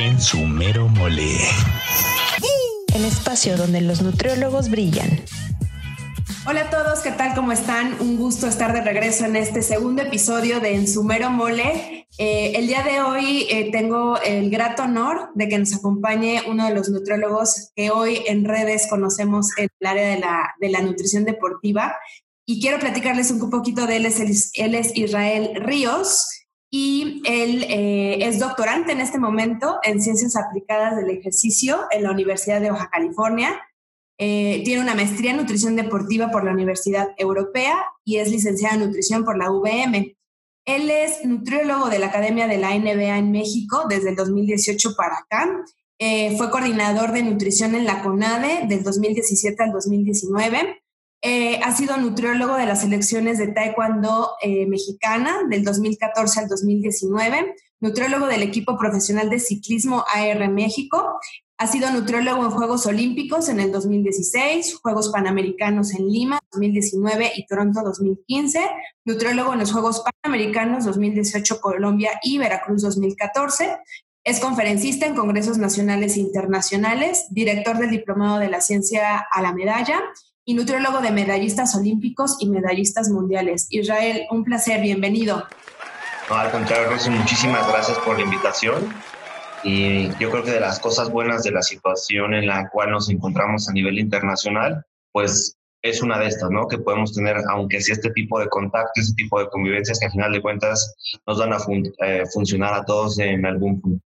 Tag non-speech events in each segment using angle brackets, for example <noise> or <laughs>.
en su mero mole. El espacio donde los nutriólogos brillan. Hola a todos, ¿qué tal? ¿Cómo están? Un gusto estar de regreso en este segundo episodio de En su mero mole. Eh, el día de hoy eh, tengo el grato honor de que nos acompañe uno de los nutriólogos que hoy en redes conocemos en el área de la, de la nutrición deportiva. Y quiero platicarles un poquito de él. él es Israel Ríos y él eh, es doctorante en este momento en Ciencias Aplicadas del Ejercicio en la Universidad de Baja California. Eh, tiene una maestría en nutrición deportiva por la Universidad Europea y es licenciada en nutrición por la UVM. Él es nutriólogo de la Academia de la NBA en México desde el 2018 para acá. Eh, fue coordinador de nutrición en la CONADE del 2017 al 2019 eh, ha sido nutriólogo de las selecciones de Taekwondo eh, mexicana del 2014 al 2019, nutriólogo del equipo profesional de ciclismo AR México, ha sido nutriólogo en Juegos Olímpicos en el 2016, Juegos Panamericanos en Lima 2019 y Toronto 2015, nutriólogo en los Juegos Panamericanos 2018 Colombia y Veracruz 2014. Es conferencista en congresos nacionales e internacionales, director del Diplomado de la Ciencia a la Medalla y nutriólogo de medallistas olímpicos y medallistas mundiales. Israel, un placer, bienvenido. Al contrario, muchísimas gracias por la invitación. Y yo creo que de las cosas buenas de la situación en la cual nos encontramos a nivel internacional, pues es una de estas, ¿no? Que podemos tener, aunque sea este tipo de contacto, este tipo de convivencias que al final de cuentas nos van a eh, funcionar a todos en algún punto.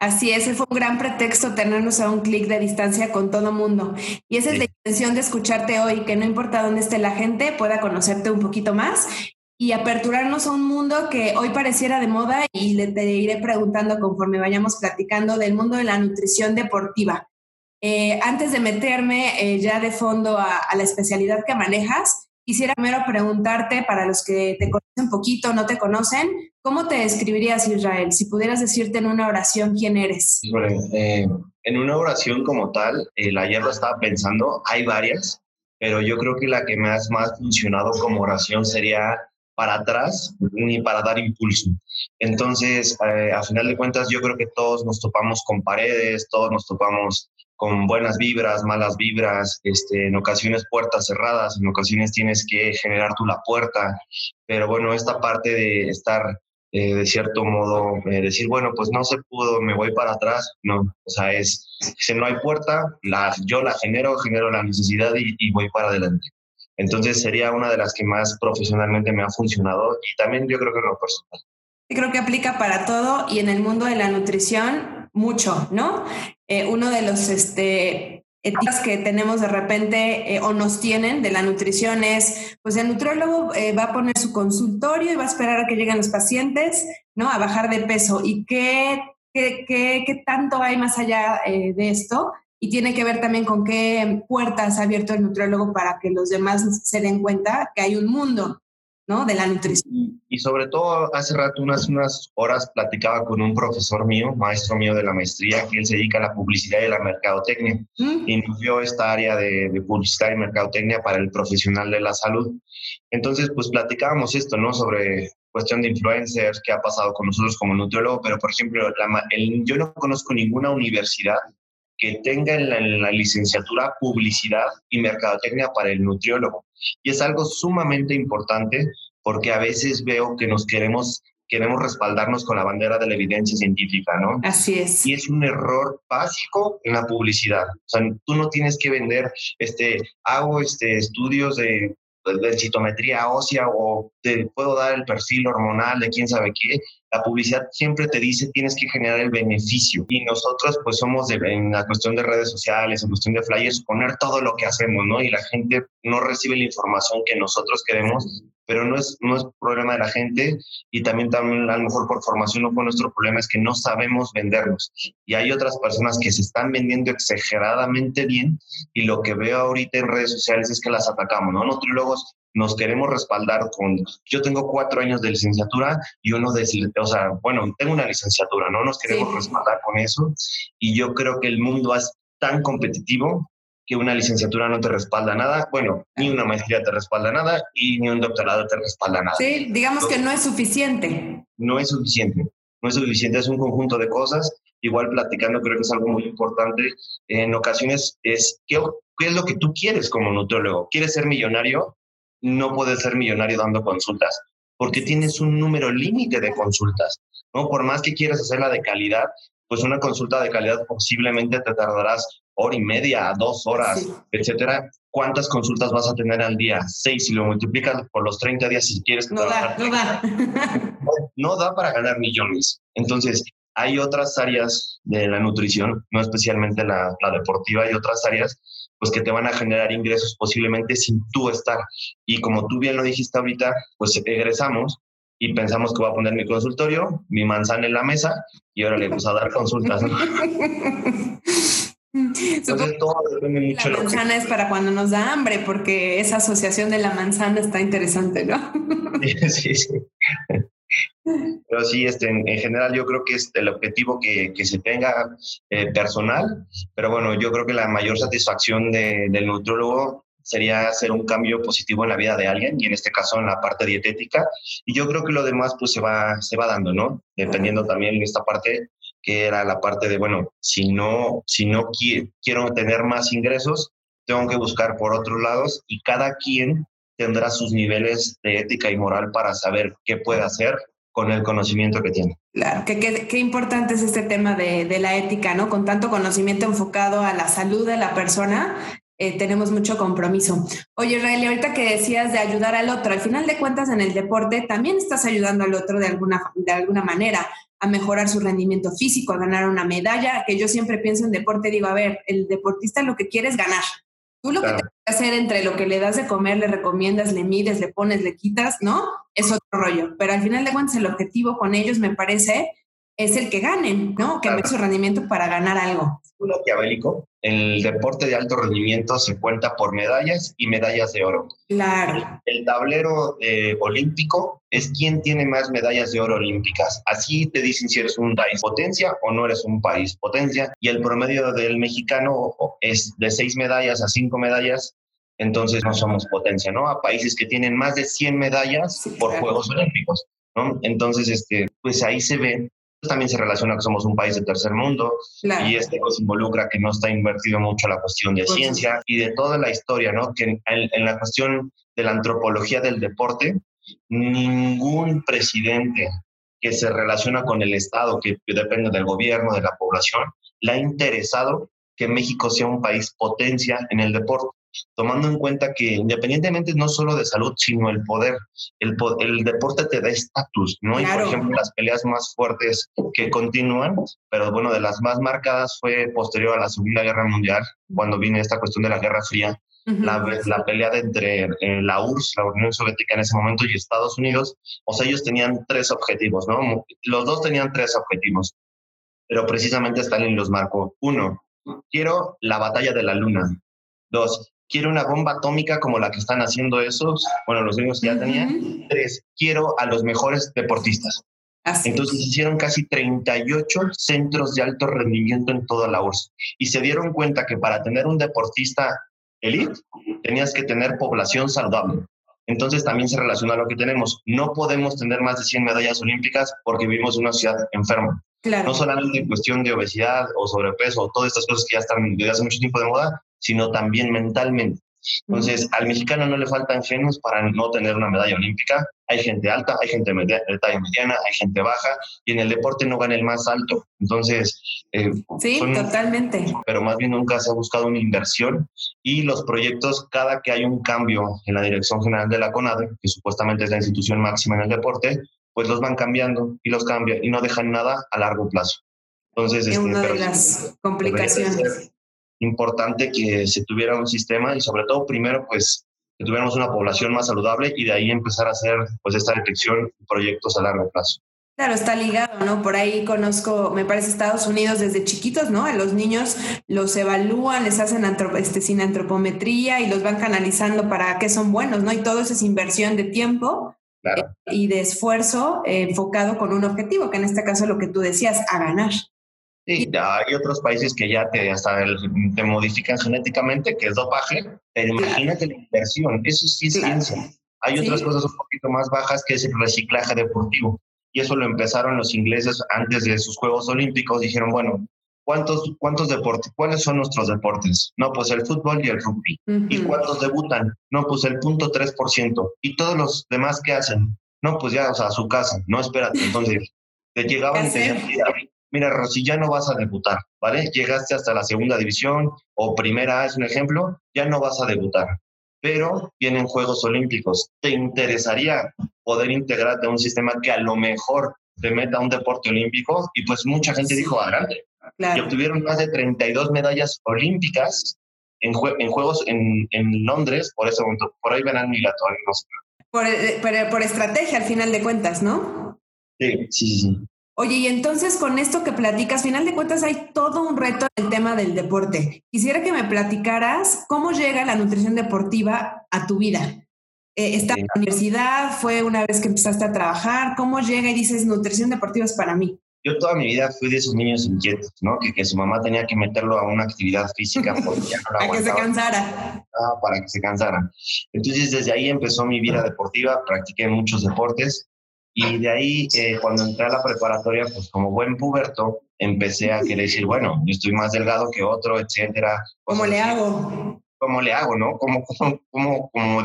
Así es, fue un gran pretexto tenernos a un clic de distancia con todo mundo. Y esa es la intención de escucharte hoy, que no importa dónde esté la gente, pueda conocerte un poquito más y aperturarnos a un mundo que hoy pareciera de moda y le te iré preguntando conforme vayamos platicando del mundo de la nutrición deportiva. Eh, antes de meterme eh, ya de fondo a, a la especialidad que manejas, Quisiera primero preguntarte, para los que te conocen poquito, no te conocen, ¿cómo te describirías Israel? Si pudieras decirte en una oración quién eres. Eh, en una oración como tal, el ayer lo estaba pensando, hay varias, pero yo creo que la que me ha más funcionado como oración sería para atrás ni para dar impulso. Entonces, eh, a final de cuentas, yo creo que todos nos topamos con paredes, todos nos topamos con buenas vibras, malas vibras, este, en ocasiones puertas cerradas, en ocasiones tienes que generar tú la puerta, pero bueno, esta parte de estar eh, de cierto modo, eh, decir, bueno, pues no se pudo, me voy para atrás, no, o sea, es, si no hay puerta, la, yo la genero, genero la necesidad y, voy para adelante. Entonces sería una de las que más profesionalmente me ha funcionado y también yo creo que lo personal. Creo que aplica para todo y en el mundo de la nutrición mucho, ¿no? Eh, uno de los este, que tenemos de repente eh, o nos tienen de la nutrición es, pues el nutriólogo eh, va a poner su consultorio y va a esperar a que lleguen los pacientes, ¿no? A bajar de peso. ¿Y qué, qué, qué, qué tanto hay más allá de esto? Y tiene que ver también con qué puertas ha abierto el nutriólogo para que los demás se den cuenta que hay un mundo, ¿no? De la nutrición. Y, sobre todo, hace rato, unas, unas horas, platicaba con un profesor mío, maestro mío de la maestría, que él se dedica a la publicidad y la mercadotecnia. Mm. Y nos dio esta área de, de, publicidad y mercadotecnia para el profesional de la salud. Entonces, pues platicábamos esto, ¿no? Sobre cuestión de influencers, qué ha pasado con nosotros como nutriólogo, pero por ejemplo, la, el, yo no conozco ninguna universidad que tenga en la, licenciatura publicidad y mercadotecnia para el nutriólogo. Y es algo sumamente importante porque a veces veo que nos queremos queremos respaldarnos con la bandera de la evidencia científica, ¿no? Así es. Y es un error básico en la publicidad. O sea, tú no tienes que vender, este, hago este, estudios de de citometría ósea o te puedo dar el perfil hormonal de quién sabe qué. La publicidad siempre te dice tienes que generar el beneficio y nosotros pues somos de, en la cuestión de redes sociales, en cuestión de flyers, poner todo lo que hacemos, ¿no? Y la gente no recibe la información que nosotros queremos pero no es, no es problema de la gente y también, también a lo mejor por formación no fue nuestro problema, es que no sabemos vendernos. Y hay otras personas que se están vendiendo exageradamente bien y lo que veo ahorita en redes sociales es que las atacamos, ¿no? Nutriólogos nos queremos respaldar con, yo tengo cuatro años de licenciatura y uno de, o sea, bueno, tengo una licenciatura, ¿no? Nos queremos respaldar con eso y yo creo que el mundo es tan competitivo que una licenciatura no te respalda nada, bueno, ni una maestría te respalda nada y ni un doctorado te respalda nada. Sí, digamos que no es suficiente. No es suficiente, no es suficiente, es un conjunto de cosas igual platicando, creo que es algo muy importante. En ocasiones es, ¿qué, qué es lo que tú quieres como nutriólogo? ¿Quieres ser millonario? No puedes ser millonario dando consultas porque tienes un número límite de consultas, ¿no? Por más que quieras hacerla de calidad, pues una consulta de calidad posiblemente te tardarás hora y media, dos horas, etcétera. ¿Cuántas consultas vas a tener al día? Seis, si lo multiplicas por los 30 días, si quieres. No da, no da. <laughs> no da para ganar millones. Entonces, hay otras áreas de la nutrición, no especialmente la, la deportiva, hay otras áreas pues que te van a generar ingresos posiblemente sin tú estar. Y como tú bien lo dijiste ahorita, pues egresamos y pensamos que voy a poner mi consultorio, mi manzana en la mesa y ahora le puse a dar consultas. <laughs> Entonces todo depende mucho. La manzana es para cuando nos da hambre, porque esa asociación de la manzana está interesante, ¿no? <laughs> sí, sí. Pero sí, este, en, general yo creo que es el objetivo que, que se tenga eh, personal, pero bueno, yo creo que la mayor satisfacción de, del nutriólogo sería hacer un cambio positivo en la vida de alguien y en este caso en la parte dietética y yo creo que lo demás pues se va se va dando no dependiendo también en esta parte que era la parte de bueno si no si no quiero tener más ingresos tengo que buscar por otros lados y cada quien tendrá sus niveles de ética y moral para saber qué puede hacer con el conocimiento que tiene. Claro, qué importante es este tema de, la ética, ¿no? Con tanto conocimiento enfocado a la salud de la persona, eh, tenemos mucho compromiso. Oye, Israel, ahorita que decías de ayudar al otro, al final de cuentas en el deporte también estás ayudando al otro de alguna, de alguna manera a mejorar su rendimiento físico, a ganar una medalla, que yo siempre pienso en deporte, digo, a ver, el deportista lo que quiere es ganar, Tú lo que tienes que hacer entre lo que le das de comer, le recomiendas, le mides, le pones, le quitas, ¿no? Es otro rollo. Pero al final de cuentas, el objetivo con ellos, me parece, es el que ganen, ¿no? Que claro. su rendimiento para ganar algo. Un maquiavélico. El deporte de alto rendimiento se cuenta por medallas y medallas de oro. Claro. El, tablero eh, olímpico es quien tiene más medallas de oro olímpicas. Así te dicen si eres un país potencia o no eres un país potencia. Y el promedio del mexicano es de seis medallas a cinco medallas entonces no somos potencia, ¿no? A países que tienen más de 100 medallas por Juegos Olímpicos, ¿no? Entonces, este, pues ahí se ve también se relaciona que somos un país de tercer mundo y este pues involucra que no está invertido mucho la cuestión de ciencia y de toda la historia, ¿no? Que en, en, la cuestión de la antropología del deporte, ningún presidente que se relaciona con el Estado, que depende del gobierno, de la población, le ha interesado que México sea un país potencia en el deporte tomando en cuenta que independientemente no solo de salud, sino el poder, el, el deporte te da estatus, ¿no? Y por ejemplo, las peleas más fuertes que continúan, pero bueno, de las más marcadas fue posterior a la Segunda Guerra Mundial, cuando viene esta cuestión de la Guerra Fría, la, la, pelea de entre eh, la URSS, la Unión Soviética en ese momento, y Estados Unidos, o sea, ellos tenían tres objetivos, ¿no? Los dos tenían tres objetivos, pero precisamente Stalin los marcó. Uno, quiero la batalla de la luna. Dos, quiero una bomba atómica como la que están haciendo esos, bueno, los gringos que ya tenían. Tres, quiero a los mejores deportistas. Entonces hicieron casi 38 centros de alto rendimiento en toda la URSS y se dieron cuenta que para tener un deportista elite tenías que tener población saludable. Entonces también se relaciona a lo que tenemos. No podemos tener más de 100 medallas olímpicas porque vivimos en una ciudad enferma. No solamente en cuestión de obesidad o sobrepeso o todas estas cosas que ya están desde hace mucho tiempo de moda, sino también mentalmente. Entonces, al mexicano no le faltan genes para no tener una medalla olímpica. Hay gente alta, hay gente de talla mediana, hay gente baja, y en el deporte no gana el más alto. Entonces, eh, sí, totalmente. Pero más bien nunca se ha buscado una inversión y los proyectos, cada que hay un cambio en la dirección general de la CONADE, que supuestamente es la institución máxima en el deporte, pues los van cambiando y los cambian y no dejan nada a largo plazo. Entonces, es este, una de las complicaciones importante que se tuviera un sistema y sobre todo primero pues que tuviéramos una población más saludable y de ahí empezar a hacer pues esta detección proyectos a largo plazo. Claro, está ligado, ¿no? Por ahí conozco, me parece Estados Unidos desde chiquitos, ¿no? A los niños los evalúan, les hacen este, sin antropometría y los van canalizando para qué son buenos, ¿no? Y todo eso es inversión de tiempo eh, y de esfuerzo eh, enfocado con un objetivo, que en este caso lo que tú decías, a ganar. Sí, hay otros países que ya te, hasta te modifican genéticamente, que es dopaje, pero imagínate la inversión, eso sí es ciencia. Hay otras cosas un poquito más bajas que es el reciclaje deportivo. Y y eso lo empezaron los ingleses antes de sus Juegos Olímpicos. Dijeron, bueno, ¿cuántos, cuántos deportes? ¿Cuáles son nuestros deportes? No, pues el fútbol y el rugby. ¿Y cuántos debutan? No, pues el punto 3%. ¿Y todos los demás qué hacen? No, pues ya, o sea, a su casa. No, espérate. Entonces, <laughs> te llegaban y te decían, mira, Rosy, ya no vas a debutar, ¿vale? Llegaste hasta la segunda división o primera, es un ejemplo, ya no vas a debutar. Pero vienen Juegos Olímpicos. ¿Te interesaría poder integrarte a un sistema que a lo mejor te meta a un deporte olímpico? Y pues mucha gente dijo, adelante. Y obtuvieron más de 32 medallas olímpicas en, en Juegos en, en, Londres, por momento. Por ahí verán migratorios. No sé. por, eh, por, por estrategia, al final de cuentas, ¿no? Sí, sí, sí. Oye, y entonces con esto que platicas, final de cuentas hay todo un reto en el tema del deporte. Quisiera que me platicaras cómo llega la nutrición deportiva a tu vida. Eh, ¿Está en la universidad? ¿Fue una vez que empezaste a trabajar? ¿Cómo llega y dices nutrición deportiva es para mí? Yo toda mi vida fui de esos niños inquietos, ¿no? Que, que su mamá tenía que meterlo a una actividad física porque ya no la <laughs> Para que se cansara. Ah, para que se cansara. Entonces desde ahí empezó mi vida deportiva, practiqué muchos deportes y de ahí, eh, cuando entré a la preparatoria, pues como buen puberto, empecé a querer decir, bueno, yo estoy más delgado que otro, etcétera. ¿Cómo le hago? ¿Cómo le hago, no? ¿Cómo, cómo, cómo, cómo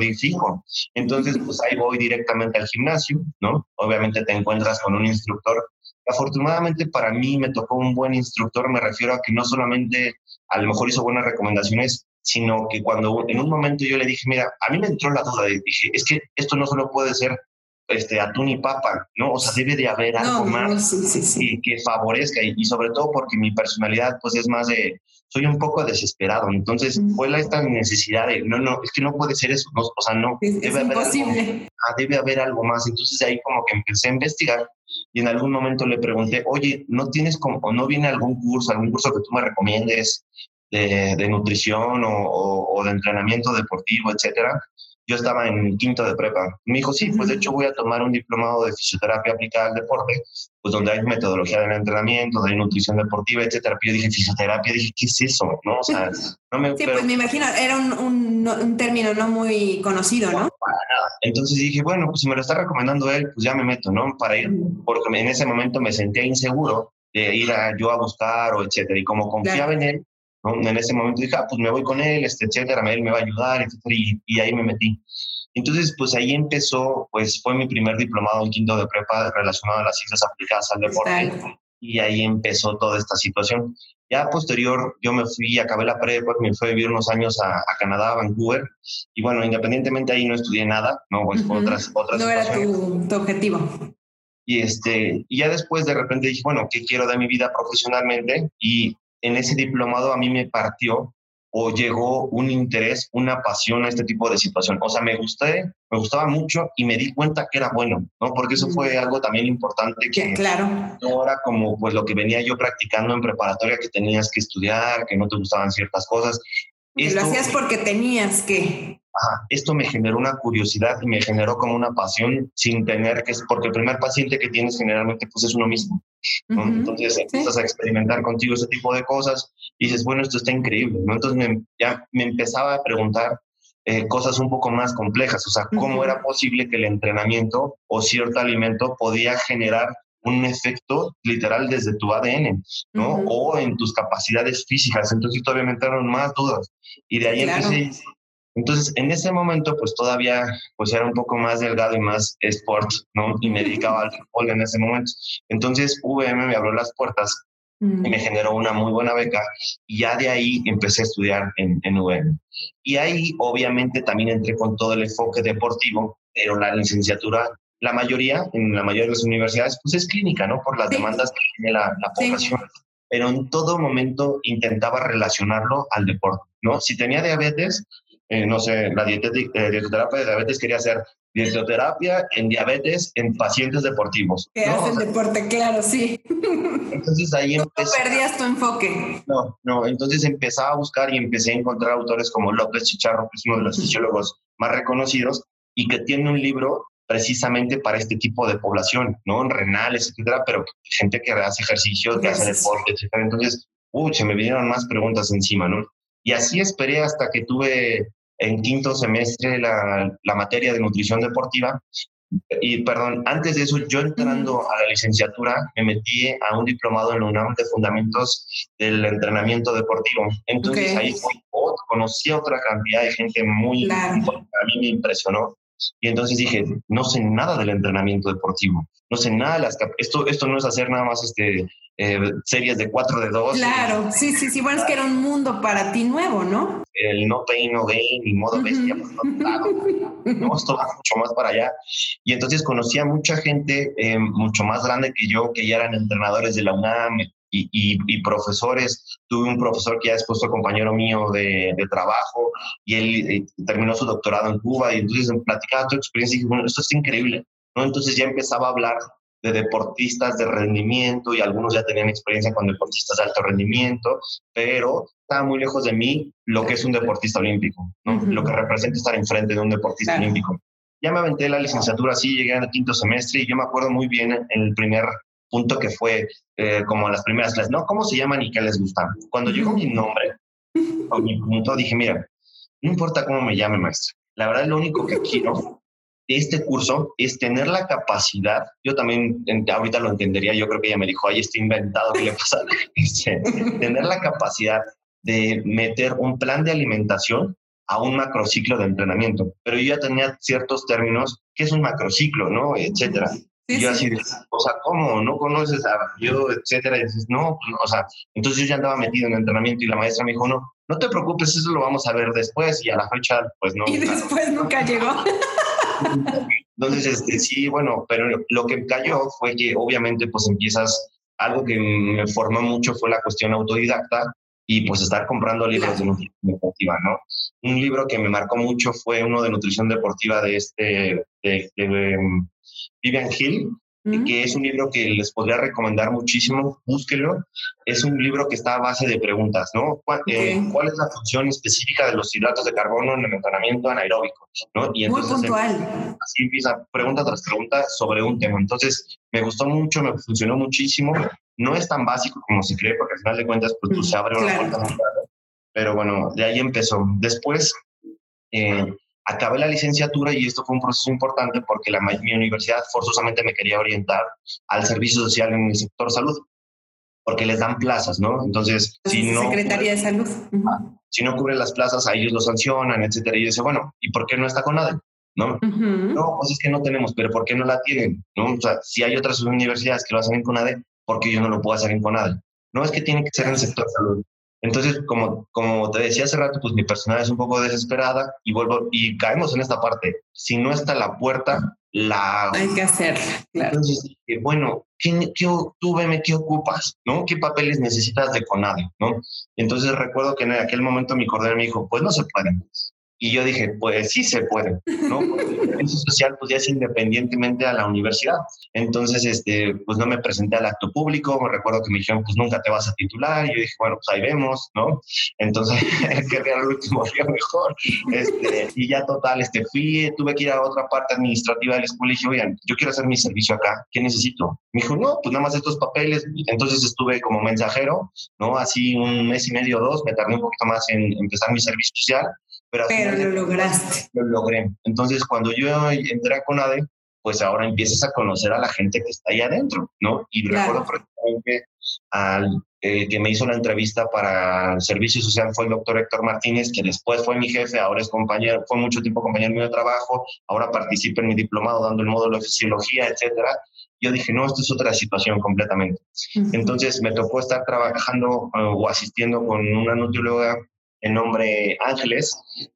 Entonces, pues ahí voy directamente al gimnasio, ¿no? Obviamente te encuentras con un instructor. Afortunadamente para mí me tocó un buen instructor, me refiero a que no solamente a lo mejor hizo buenas recomendaciones, sino que cuando en un momento yo le dije, mira, a mí me entró la duda dije, es que esto no solo puede ser este, atún y papa, ¿no? O sea, debe de haber algo más Que, favorezca y, sobre todo porque mi personalidad pues es más de, soy un poco desesperado, entonces fue esta necesidad de, no, no, es que no puede ser eso, o sea, no, debe, haber Algo, ah, debe haber algo más, entonces ahí como que empecé a investigar y en algún momento le pregunté, oye, ¿no tienes como, o no viene algún curso, algún curso que tú me recomiendes de, de nutrición o, o de entrenamiento deportivo, etcétera? Yo estaba en quinto de prepa. Me dijo, sí, pues de hecho voy a tomar un diplomado de fisioterapia aplicada al deporte, pues donde hay metodología del entrenamiento, de nutrición deportiva, etcétera. Pero yo dije, fisioterapia, dije, ¿qué es eso? ¿No? O sea, <laughs> no me... Sí, pues me imagino, era un, un, un, término no muy conocido, ¿no? Para nada. Entonces dije, bueno, pues si me lo está recomendando él, pues ya me meto, ¿no? Para ir, porque en ese momento me sentía inseguro de ir a, yo a buscar o etcétera. Y como confiaba en él, en ese momento dije, ah, pues me voy con él, este, etcétera, él me va a ayudar, etcétera, y, ahí me metí. Entonces, pues ahí empezó, pues fue mi primer diplomado en quinto de prepa relacionado a las ciencias aplicadas al deporte. Y ahí empezó toda esta situación. Ya posterior, yo me fui, acabé la prepa, me fui a vivir unos años a, Canadá, a Vancouver. Y bueno, independientemente ahí no estudié nada, ¿no? Pues otras, otras No era tu, tu, objetivo. Y, este, y ya después de repente dije, bueno, ¿qué quiero de mi vida profesionalmente? Y en ese diplomado a mí me partió o llegó un interés, una pasión a este tipo de situación. O sea, me gusté, me gustaba mucho y me di cuenta que era bueno, ¿no? Porque eso fue algo también importante que claro. no era como pues lo que venía yo practicando en preparatoria que tenías que estudiar, que no te gustaban ciertas cosas. Y lo hacías porque tenías que esto me generó una curiosidad y me generó como una pasión sin tener que, porque el primer paciente que tienes generalmente pues es uno mismo. Entonces empiezas a experimentar contigo ese tipo de cosas y dices, bueno, esto está increíble, ¿no? Entonces ya me empezaba a preguntar eh, cosas un poco más complejas, o sea, cómo era posible que el entrenamiento o cierto alimento podía generar un efecto literal desde tu ADN, ¿no? O en tus capacidades físicas. Entonces todavía me entraron más dudas. Y de ahí empecé entonces, en ese momento, pues todavía pues era un poco más delgado y más sport, ¿no? Y me dedicaba al fútbol en ese momento. Entonces, VM me abrió las puertas y me mm. generó una muy buena beca y ya de ahí empecé a estudiar en, en VM. Y ahí, obviamente, también entré con todo el enfoque deportivo, pero la licenciatura, la mayoría, en la mayoría de las universidades, pues es clínica, ¿no? Por las demandas que tiene la, la población. Pero en todo momento intentaba relacionarlo al deporte, ¿no? Si tenía diabetes, eh, no sé, la eh, dietoterapia de diabetes quería hacer dietoterapia en diabetes en pacientes deportivos. Que hacen deporte, claro, sí. Entonces ahí no perdías tu enfoque. No, no, entonces empezaba a buscar y empecé a encontrar autores como López Chicharro, que es uno de los fisiólogos más reconocidos y que tiene un libro precisamente para este tipo de población, ¿no? Renales, etcétera, pero gente que hace ejercicio, que hace deporte, etcétera. Entonces, uy, se me vinieron más preguntas encima, ¿no? Y así esperé hasta que tuve en quinto semestre la, la materia de nutrición deportiva y perdón, antes de eso, yo entrando a la licenciatura, me metí a un diplomado en la UNAM de Fundamentos del Entrenamiento Deportivo. Entonces ahí conocí a otra cantidad de gente muy, a mí me impresionó. Y entonces dije, no sé nada del entrenamiento deportivo, no sé nada de las... Esto, esto no es hacer nada más este, eh, series de 4 de 2. Claro, sí, sí, sí, bueno, es que era un mundo para ti nuevo, ¿no? El no pain, no gain y modo bestia, pues, no, esto va mucho más para allá. Y entonces conocí a mucha gente eh, mucho más grande que yo, que ya eran entrenadores de la UNAM y, y, profesores. Tuve un profesor que ya después fue compañero mío de, de trabajo y él eh, terminó su doctorado en Cuba y entonces platicaba tu experiencia y dije, bueno, esto es increíble. ¿no? Entonces ya empezaba a hablar de deportistas de rendimiento y algunos ya tenían experiencia con deportistas de alto rendimiento, pero estaba muy lejos de mí lo que es un deportista olímpico, ¿no? lo que representa estar enfrente de un deportista olímpico. Ya me aventé la licenciatura, sí, llegué al quinto semestre y yo me acuerdo muy bien en el primer punto que fue eh, como las primeras clases, ¿no? ¿Cómo se llaman y qué les gusta? Cuando llegó mi nombre, o mi punto, dije, mira, no importa cómo me llame, maestro. La verdad, lo único que quiero este curso es tener la capacidad, yo también ahorita lo entendería, yo creo que ella me dijo, ay, está inventado, ¿qué le pasa? <laughs> Este, tener la capacidad de meter un plan de alimentación a un macrociclo de entrenamiento, pero yo ya tenía ciertos términos, ¿qué es un macrociclo, no? Etcétera. Y yo así, o sea, ¿cómo? ¿No conoces a yo, etcétera? Y dices, no, pues, o sea, entonces yo ya andaba metido en entrenamiento y la maestra me dijo, no, no te preocupes, eso lo vamos a ver después y a la fecha, pues no. Y después nunca llegó. <laughs> Entonces, este, sí, bueno, pero lo que cayó fue que obviamente pues empiezas, algo que me formó mucho fue la cuestión autodidacta y pues estar comprando libros de nutrición deportiva, ¿no? Un libro que me marcó mucho fue uno de nutrición deportiva de este, de, em, Vivian Hill, que es un libro que les podría recomendar muchísimo, búsquelo. Es un libro que está a base de preguntas, ¿no? Eh, ¿Cuál, es la función específica de los hidratos de carbono en el entrenamiento anaeróbico? ¿no? Y entonces, Muy puntual. así empieza pregunta tras pregunta sobre un tema. Entonces, me gustó mucho, me funcionó muchísimo. No es tan básico como se cree, porque al final de cuentas, pues tú se abre una puerta Pero bueno, de ahí empezó. Después, eh, acabé la licenciatura y esto fue un proceso importante porque la, mi universidad forzosamente me quería orientar al servicio social en el sector salud, porque les dan plazas, ¿no? Entonces, si no... Secretaría de Salud. Si no cubre las plazas, a ellos lo sancionan, etcétera. Y yo dice, bueno, ¿y por qué no está con nadie? ¿No? No, pues es que no tenemos, pero ¿por qué no la tienen? ¿No? O sea, si hay otras universidades que lo hacen en CONADE, ¿por qué yo no lo puedo hacer en CONADE? No es que tiene que ser en el sector salud. Entonces, como, como te decía hace rato, pues mi personal es un poco desesperada y vuelvo y caemos en esta parte. Si no está la puerta, la hay que hacer. Claro. Entonces, bueno, ¿qué, qué, tú veme qué ocupas, ¿no? ¿Qué papeles necesitas de CONADE, no? Entonces recuerdo que en aquel momento mi coordinador me dijo, pues no se pueden. Y yo dije, pues sí se puede, ¿no? <laughs> Servicio social pues ya es independientemente a la universidad. Entonces, este, pues no me presenté al acto público, me recuerdo que me dijeron, pues nunca te vas a titular, y yo dije, bueno, pues ahí vemos, ¿no? Entonces, <laughs> que el último <laughs> día mejor. Este, y ya total, este, fui, tuve que ir a otra parte administrativa del escuela y dije, oigan, yo quiero hacer mi servicio acá, ¿qué necesito? Me dijo, no, pues nada más estos papeles. Entonces estuve como mensajero, ¿no? Así un mes y medio, dos, me tardé un poquito más en empezar mi servicio social pero, lo lograste. Lo logré. Entonces, cuando yo entré a CONADE, pues ahora empiezas a conocer a la gente que está ahí adentro, ¿no? Y recuerdo perfectamente al eh, que me hizo la entrevista para el servicio social fue el doctor Héctor Martínez, que después fue mi jefe, ahora es compañero, fue mucho tiempo compañero mío de trabajo, ahora participa en mi diplomado dando el módulo de fisiología, etcétera. Yo dije, no, esto es otra situación completamente. Entonces me tocó estar trabajando eh, o asistiendo con una nutrióloga el nombre Ángeles,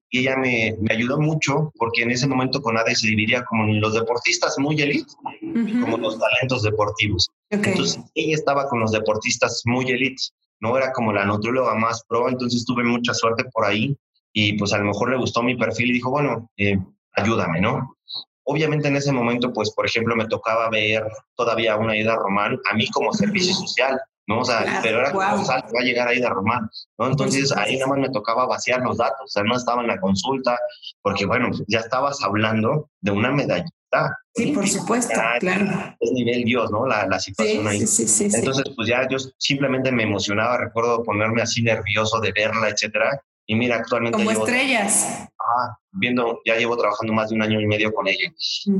y ella me, me, ayudó mucho porque en ese momento CONADE se dividía como los deportistas muy elite y como los talentos deportivos. Entonces ella estaba con los deportistas muy elite, no era como la nutrióloga más pro, entonces tuve mucha suerte por ahí y pues a lo mejor le gustó mi perfil y dijo, bueno, eh, ayúdame, ¿no? Obviamente en ese momento, pues por ejemplo, me tocaba ver todavía una ida Román a mí como servicio social. ¿No? O sea, pero era como salto, va a llegar ahí de Román, ¿no? Entonces ahí nada más me tocaba vaciar los datos, o sea, no estaba en la consulta, porque bueno, ya estabas hablando de una medallita. Sí, por supuesto, claro. Es nivel Dios, ¿no? La, la situación ahí. Sí, sí, Entonces, pues ya yo simplemente me emocionaba, recuerdo ponerme así nervioso de verla, etcétera. Y mira, actualmente. Como estrellas. Viendo, ya llevo trabajando más de un año y medio con ella.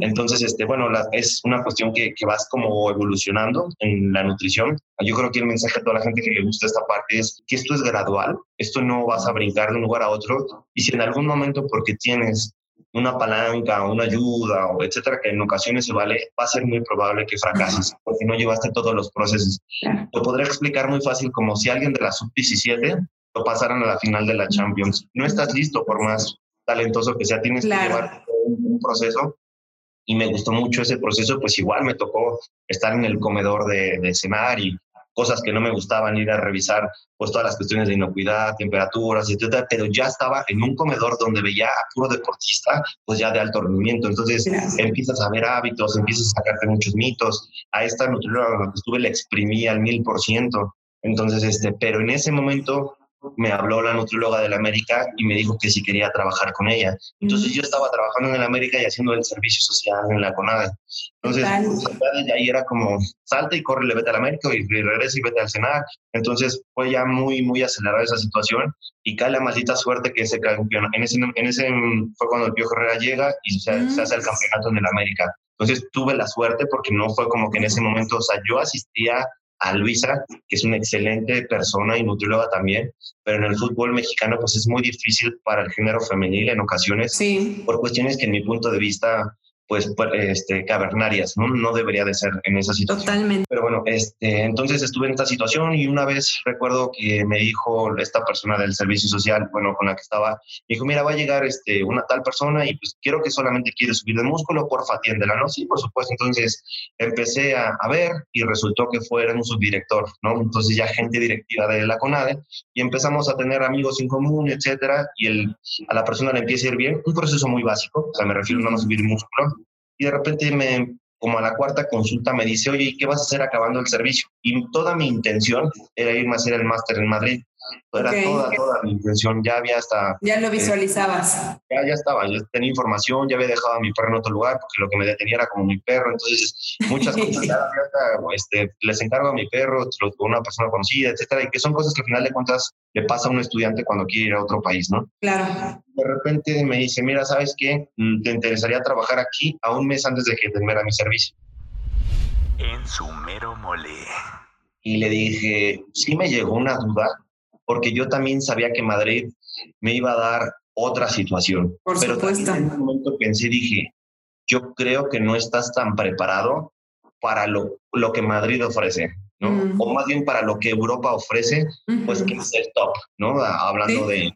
Entonces, este, bueno, es una cuestión que, que, vas como evolucionando en la nutrición. Yo creo que el mensaje a toda la gente que le gusta esta parte es que esto es gradual, esto no vas a brincar de un lugar a otro y si en algún momento porque tienes una palanca, una ayuda, o etcétera, que en ocasiones se vale, va a ser muy probable que fracases porque no llevaste todos los procesos. Lo podría explicar muy fácil como si alguien de la sub-17 lo pasaran a la final de la Champions. No estás listo por más talentoso que sea, tienes que llevar un, proceso y me gustó mucho ese proceso, pues igual me tocó estar en el comedor de, de cenar y cosas que no me gustaban, ir a revisar pues todas las cuestiones de inocuidad, temperaturas, etcétera, pero ya estaba en un comedor donde veía a puro deportista, pues ya de alto rendimiento. Entonces empiezas a ver hábitos, empiezas a sacarte muchos mitos. A esta nutrióloga que estuve le exprimí al mil por ciento. Entonces, este, pero en ese momento me habló la nutrióloga de la América y me dijo que si quería trabajar con ella. Entonces yo estaba trabajando en la América y haciendo el servicio social en la CONADE. Entonces, pues, ahí era como, salta y corre, le vete a la América y regresa y vete al cenar. Entonces fue ya muy, muy acelerada esa situación y cae la maldita suerte que ese campeón, en ese, en ese fue cuando el Pío Herrera llega y se, se hace el campeonato en el América. Entonces tuve la suerte porque no fue como que en ese momento, o sea, yo asistía a Luisa, que es una excelente persona y nutrióloga también, pero en el fútbol mexicano pues es muy difícil para el género femenil en ocasiones sí. por cuestiones que en mi punto de vista pues, pues, este, cavernarias, ¿no? No debería de ser en esa situación. Totalmente. Pero bueno, este, entonces estuve en esta situación y una vez recuerdo que me dijo esta persona del servicio social, bueno, con la que estaba, me dijo, mira, va a llegar este, una tal persona y pues quiero que solamente quiere subir el músculo, porfa, atiéndela, ¿no? Sí, por supuesto. Entonces empecé a, a ver y resultó que fue un subdirector, ¿no? Entonces ya gente directiva de la CONADE y empezamos a tener amigos en común, etcétera, y el, a la persona le empieza a ir bien, un proceso muy básico, o sea, me refiero no a subir músculo, y de repente me, como a la cuarta consulta me dice, oye, ¿qué vas a hacer acabando el servicio? Y toda mi intención era irme a hacer el máster en Madrid. Era toda, toda mi intención. Ya había hasta... Ya lo visualizabas. ya, ya estaba. Yo tenía información, ya había dejado a mi perro en otro lugar porque lo que me detenía era como mi perro. Entonces, muchas cosas. <laughs> ya, este, les encargo a mi perro con una persona conocida, etcétera. Y que son cosas que al final de cuentas le pasa a un estudiante cuando quiere ir a otro país, ¿no? Claro. De repente me dice, mira, ¿sabes qué? Mm, ¿Te interesaría trabajar aquí a un mes antes de que terminara mi servicio? En su mero mole. Y le dije, sí me llegó una duda, porque yo también sabía que Madrid me iba a dar otra situación. Por Pero supuesto. en un momento pensé, dije, yo creo que no estás tan preparado para lo, lo que Madrid ofrece, ¿no? Mm. O más bien para lo que Europa ofrece, pues que es el top, ¿no? Hablando Sí.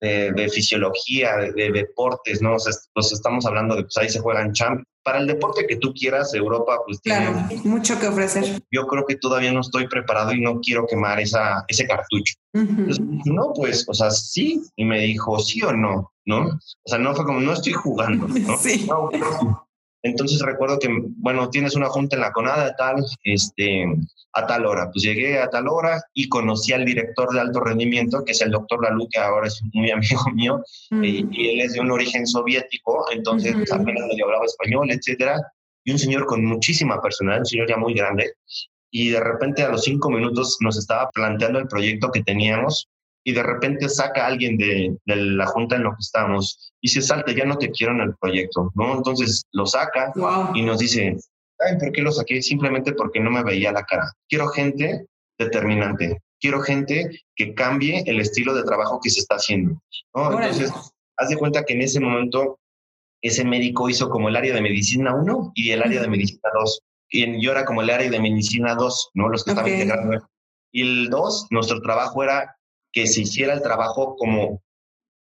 de, de, de fisiología, de, de deportes, ¿no? O sea, pues estamos hablando de, pues ahí se juegan champ. Para el deporte que tú quieras, Europa, pues tiene mucho que ofrecer. yo creo que todavía no estoy preparado y no quiero quemar esa, ese cartucho. Ujú. Entonces, no, pues, o sea, sí. Y me dijo, sí o no, ¿no? O sea, no fue como, no estoy jugando, ¿no? <laughs> Sí. No, no. Entonces recuerdo que, bueno, tienes una junta en la CONADA, tal, este, a tal hora. Pues llegué a tal hora y conocí al director de alto rendimiento, que es el doctor Lalú, que ahora es muy <laughs> amigo mío, y, y él es de un origen soviético, entonces Ujú. apenas medio hablaba español, etcétera. Y un señor con muchísima personalidad, un señor ya muy grande, y de repente a los cinco minutos nos estaba planteando el proyecto que teníamos y de repente saca a alguien de, de la junta en lo que estábamos y se salta, ya no te quiero en el proyecto, ¿no? Entonces lo saca Wow. y nos dice, ay, ¿por qué lo saqué? Simplemente porque no me veía la cara. Quiero gente determinante, quiero gente que cambie el estilo de trabajo que se está haciendo, ¿no? Entonces, haz de cuenta que en ese momento ese médico hizo como el área de medicina 1 y el área de medicina 2. Y yo era como el área de medicina 2, ¿no? Los que estaban Ok. integrando. Y el 2, nuestro trabajo era que se hiciera el trabajo como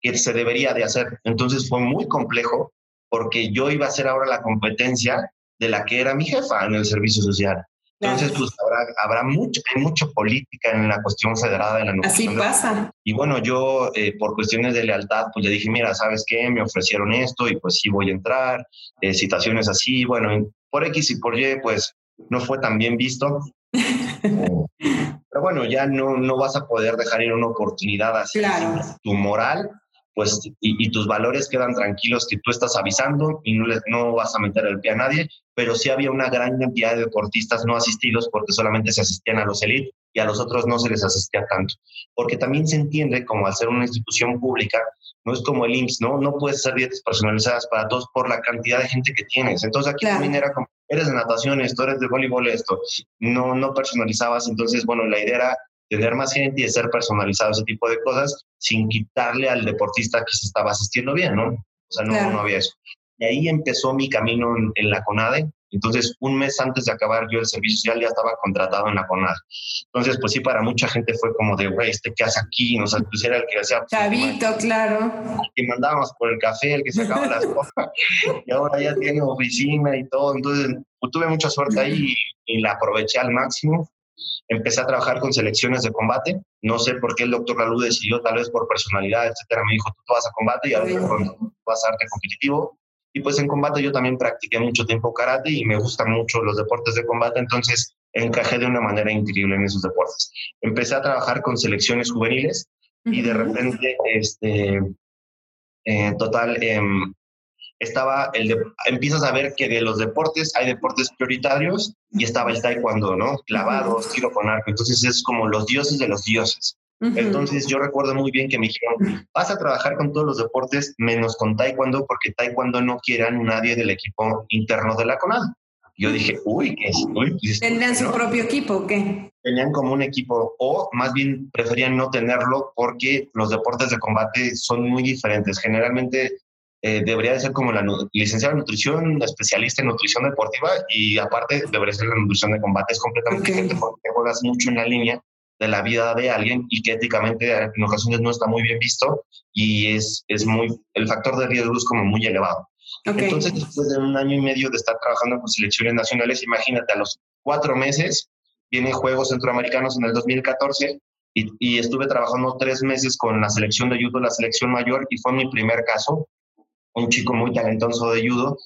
que se debería de hacer. Entonces fue muy complejo porque yo iba a hacer ahora la competencia de la que era mi jefa en el servicio social. Entonces, pues habrá, habrá mucho, hay mucha política en la cuestión federada de la Así nutrición. pasa. Y bueno, yo eh, por cuestiones de lealtad, pues le dije, mira, ¿sabes qué? Me ofrecieron esto y pues sí voy a entrar, eh, situaciones así, bueno, por X y por Y, pues no fue tan bien visto. <laughs> Eh, Pero bueno, ya no, no vas a poder dejar ir una oportunidad así. Claro. Tu moral, pues, y, y tus valores quedan tranquilos que tú estás avisando y no, le- no vas a meter el pie a nadie, pero sí había una gran cantidad de deportistas no asistidos porque solamente se asistían a los elite. Y a los otros no se les asistía tanto. Porque también se entiende como al ser una institución pública, no es como el IMSS, ¿no? No puedes hacer dietas personalizadas para todos por la cantidad de gente que tienes. Entonces aquí también era como, eres de natación, esto, eres de voleibol, esto. No, no personalizabas. Entonces, bueno, la idea era tener más gente y ser personalizado ese tipo de cosas sin quitarle al deportista que se estaba asistiendo bien, ¿no? O sea, no, no había eso. Y ahí empezó mi camino en, la CONADE. Entonces, un mes antes de acabar yo el servicio social ya estaba contratado en la CONADE. Entonces, pues sí, para mucha gente fue como de, güey, ¿este qué hace aquí? No sé, pues era el que hacía... Chavito, claro. Y mandábamos por el café, el que sacaba las <laughs> cosas. Y ahora ya tiene oficina y todo. Entonces, pues, tuve mucha suerte ahí y, y la aproveché al máximo. Empecé a trabajar con selecciones de combate. No sé por qué el doctor Lalú decidió, tal vez por personalidad, etcétera. Me dijo, tú vas a combate y ahora vas a arte competitivo. Y pues en combate yo también practiqué mucho tiempo karate y me gustan mucho los deportes de combate, entonces encajé de una manera increíble en esos deportes. Empecé a trabajar con selecciones juveniles y de repente, este, eh, total, em, estaba el de, empiezas a ver que de los deportes hay deportes prioritarios y estaba el taekwondo, ¿no? Clavados, tiro con arco. Entonces es como los dioses de los dioses. Entonces yo recuerdo muy bien que me dijeron, vas a trabajar con todos los deportes menos con taekwondo porque taekwondo no quieran nadie del equipo interno de la CONAD. Yo dije, uy, ¿qué es? Pues, ¿Tenían su propio equipo o qué? Tenían como un equipo, o más bien preferían no tenerlo porque los deportes de combate son muy diferentes. Generalmente eh, debería de ser como la licenciada en nutrición, especialista en nutrición deportiva y aparte debería ser la nutrición de combate. Es completamente diferente porque juegas mucho en la línea de la vida de alguien y que éticamente en ocasiones no está muy bien visto y es, es muy, el factor de riesgo es como muy elevado. Entonces, después de un año y medio de estar trabajando con selecciones nacionales, imagínate, a los cuatro meses vienen Juegos Centroamericanos en el 2014 y, y, estuve trabajando tres meses con la selección de judo, la selección mayor, y fue mi primer caso. Un chico muy talentoso de judo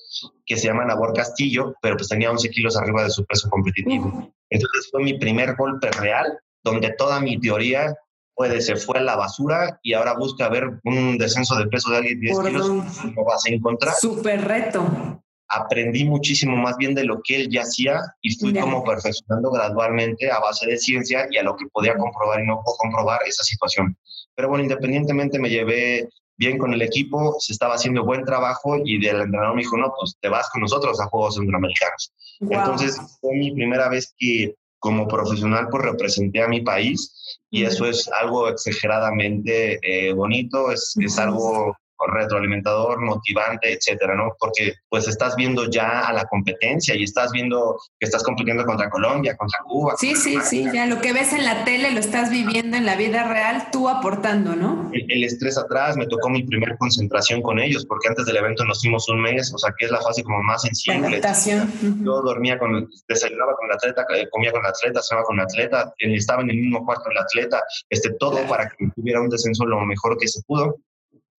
que se llama Nabor Castillo, pero pues tenía 11 kilos arriba de su peso competitivo. Entonces fue mi primer golpe real donde toda mi teoría puede se fue a la basura y ahora busca ver un descenso de peso de alguien 10 kilos, lo vas a encontrar. Súper reto. Aprendí muchísimo más bien de lo que él ya hacía y fui como perfeccionando gradualmente a base de ciencia y a lo que podía comprobar y no comprobar esa situación. Pero bueno, independientemente me llevé bien con el equipo, se estaba haciendo buen trabajo y del entrenador me dijo, no, pues te vas con nosotros a Juegos Centroamericanos. Entonces fue mi primera vez que como profesional pues representé a mi país y eso es algo exageradamente eh, bonito, es, es algo retroalimentador, motivante, etcétera, ¿no? Porque pues estás viendo ya a la competencia y estás viendo que estás compitiendo contra Colombia, contra Cuba. Sí, sí, sí, ya lo que ves en la tele lo estás viviendo en la vida real, tú aportando, ¿no? El, estrés atrás, me tocó mi primer concentración con ellos, porque antes del evento nos fuimos un mes, o sea, que es la fase como más sensible. Adaptación. Yo dormía con, desayunaba con el atleta, eh, comía con el atleta, cenaba con el atleta, estaba en el mismo cuarto el atleta, este, todo para que tuviera un descenso lo mejor que se pudo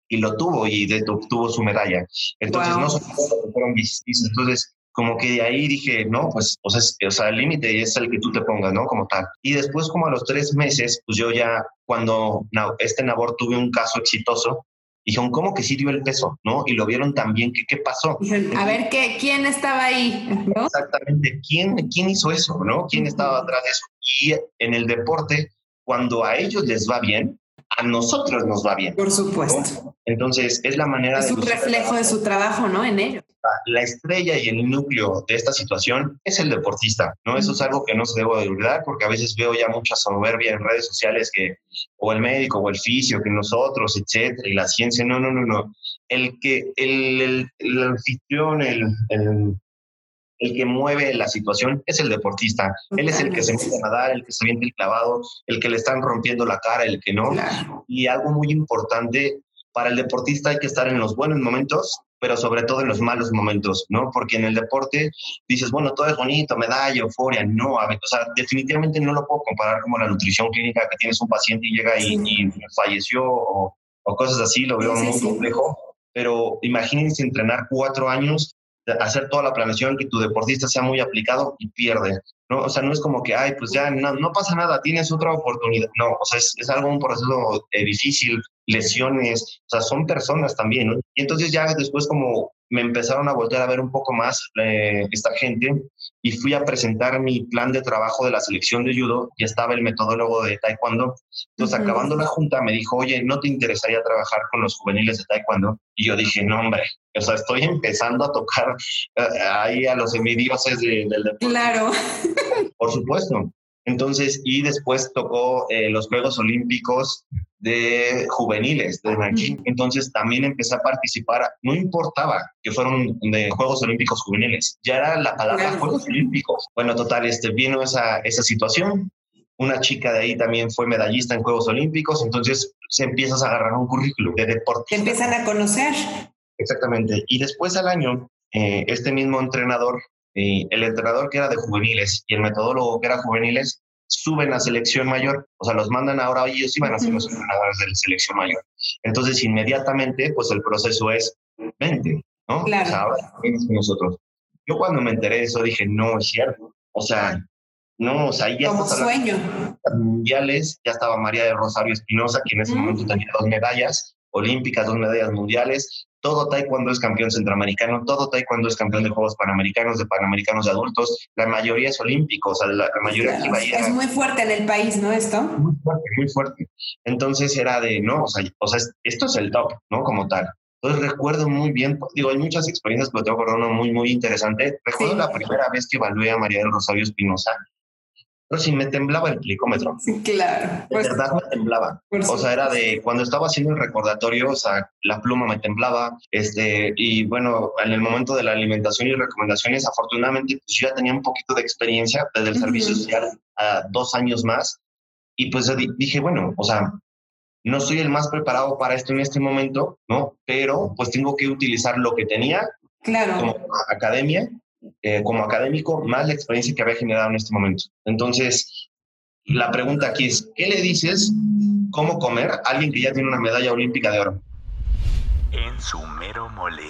y lo tuvo y de, obtuvo su medalla. Entonces, no solo fueron entonces como que de ahí dije, no, pues, pues o sea, el límite es el que tú te pongas, ¿no? Como tal. Y después, como a los tres meses, pues yo ya, cuando este Nabor tuve un caso exitoso, dijeron, ¿cómo que sí dio el peso? ¿No? Y lo vieron también, ¿qué, qué pasó? A ver, ¿qué, ¿quién estaba ahí? Exactamente, ¿quién, ¿quién hizo eso? ¿No? ¿Quién estaba atrás de eso? Y en el deporte, cuando a ellos les va bien, a nosotros nos va bien. Por supuesto. Entonces, es la manera es de... Es un reflejo de su trabajo, ¿no? En ello. La estrella y el núcleo de esta situación es el deportista, ¿no? Eso es algo que no se debe de olvidar porque a veces veo ya mucha soberbia en redes sociales que, o el médico o el fisio, que nosotros, etcétera, y la ciencia, no, no, no, no. El que, el, el, el anfitrión, el, el el que mueve la situación es el deportista. Él es el que se mete a nadar, el que se viene el clavado, el que le están rompiendo la cara, el que no. Y algo muy importante, para el deportista hay que estar en los buenos momentos, pero sobre todo en los malos momentos, ¿no? Porque en el deporte dices, bueno, todo es bonito, medalla, euforia. No, a ver, o sea, definitivamente no lo puedo comparar como la nutrición clínica, que tienes un paciente y llega y, falleció o, o, cosas así, lo veo muy complejo. Pero imagínense entrenar cuatro años hacer toda la planeación, que tu deportista sea muy aplicado y pierde, ¿no? O sea, no es como que, ay, pues ya no, no pasa nada, tienes otra oportunidad. No, o sea, es, es algo, un proceso eh, difícil, lesiones, o sea, son personas también, ¿no? Y entonces ya después como me empezaron a volver a ver un poco más eh, esta gente y fui a presentar mi plan de trabajo de la selección de judo y estaba el metodólogo de taekwondo. Entonces, acabando la junta, me dijo, oye, ¿no te interesaría trabajar con los juveniles de taekwondo? Y yo dije, no, hombre, o sea, estoy empezando a tocar eh, ahí a los semidioses del deporte. Claro. Por supuesto. Entonces, y después tocó eh, los Juegos Olímpicos de juveniles de Nanjing. Entonces también empecé a participar, no importaba que fueron de Juegos Olímpicos juveniles, ya era la palabra Juegos Olímpicos. Bueno, total, este, vino esa, esa situación. Una chica de ahí también fue medallista en Juegos Olímpicos, entonces se empiezas a agarrar un currículum de deporte. Te empiezan a conocer. Exactamente. Y después al año, eh, este mismo entrenador, eh, el entrenador que era de juveniles y el metodólogo que era juveniles, suben a selección mayor, o sea, los mandan ahora y ellos iban a ser los entrenadores de la selección mayor. Entonces, inmediatamente, pues el proceso es 20, ¿no? Claro. O sea, ahora nosotros. Yo cuando me enteré de eso dije, no, es cierto. O sea, no, o sea, ya Como sueño. mundiales, ya estaba María de Rosario Espinosa, que en ese momento tenía dos medallas olímpicas, dos medallas mundiales, todo taekwondo es campeón centroamericano, todo taekwondo es campeón de Juegos Panamericanos, de Panamericanos de adultos, la mayoría es olímpico, o sea, la, la mayoría claro, que Es muy fuerte en el país, ¿no? Esto. Muy fuerte, muy fuerte. Entonces era de, no, o sea, o sea, esto es el top, ¿no? Como tal. Entonces recuerdo muy bien, digo, hay muchas experiencias, pero tengo que uno muy, muy interesante. Recuerdo sí. la primera vez que evalué a María del Rosario Espinosa, pero sí me temblaba el plicómetro. Sí, claro. De pues, verdad me temblaba. O sea, era de cuando estaba haciendo el recordatorio, o sea, la pluma me temblaba. Este, y bueno, en el momento de la alimentación y recomendaciones, afortunadamente, pues yo ya tenía un poquito de experiencia desde el uh -huh. servicio social a dos años más. Y pues dije, bueno, o sea, no soy el más preparado para esto en este momento, ¿no? Pero pues tengo que utilizar lo que tenía claro. como academia eh, como académico, más la experiencia que había generado en este momento. Entonces, la pregunta aquí es, ¿qué le dices cómo comer a alguien que ya tiene una medalla olímpica de oro? En su mero mole.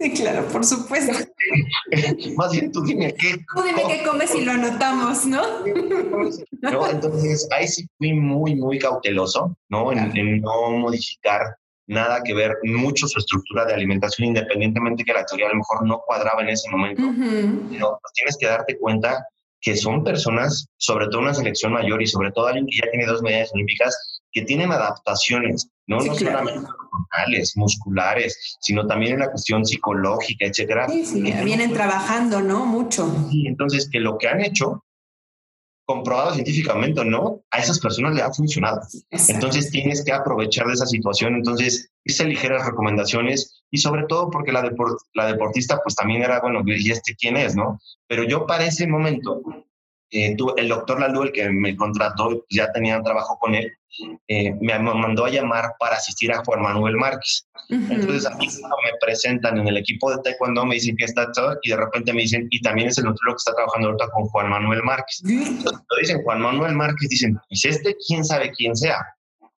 Sí, claro, por supuesto. <laughs> Más bien tú dime qué. Tú dime qué comes y lo anotamos, ¿no? <laughs> no entonces, ahí sí fui muy, muy cauteloso, ¿no? En, en no modificar nada que ver mucho su estructura de alimentación, independientemente que la teoría a lo mejor no cuadraba en ese momento, uh -huh. pero tienes que darte cuenta que son personas, sobre todo una selección mayor y sobre todo alguien que ya tiene dos medallas olímpicas, que tienen adaptaciones, no, sí, no claro. solamente hormonales, musculares, sino también en la cuestión psicológica, etcétera. Sí, sí, vienen trabajando, ¿no? Mucho. Sí, entonces que lo que han hecho comprobado científicamente o no, a esas personas le ha funcionado. Exacto. Entonces tienes que aprovechar de esa situación. Entonces, hice ligeras recomendaciones y sobre todo porque la, deport la deportista pues también era, bueno, ¿y este quién es, no? Pero yo para ese momento, eh, tú, el doctor Lalu, el que me contrató, ya tenía trabajo con él, eh, me mandó a llamar para asistir a Juan Manuel Márquez. Uh -huh. Entonces a mí cuando me presentan en el equipo de taekwondo me dicen que está todo y de repente me dicen, y también es el nutriólogo que está trabajando ahorita con Juan Manuel Márquez. Uh -huh. Entonces lo dicen Juan Manuel Márquez, dicen, pues este quién sabe quién sea.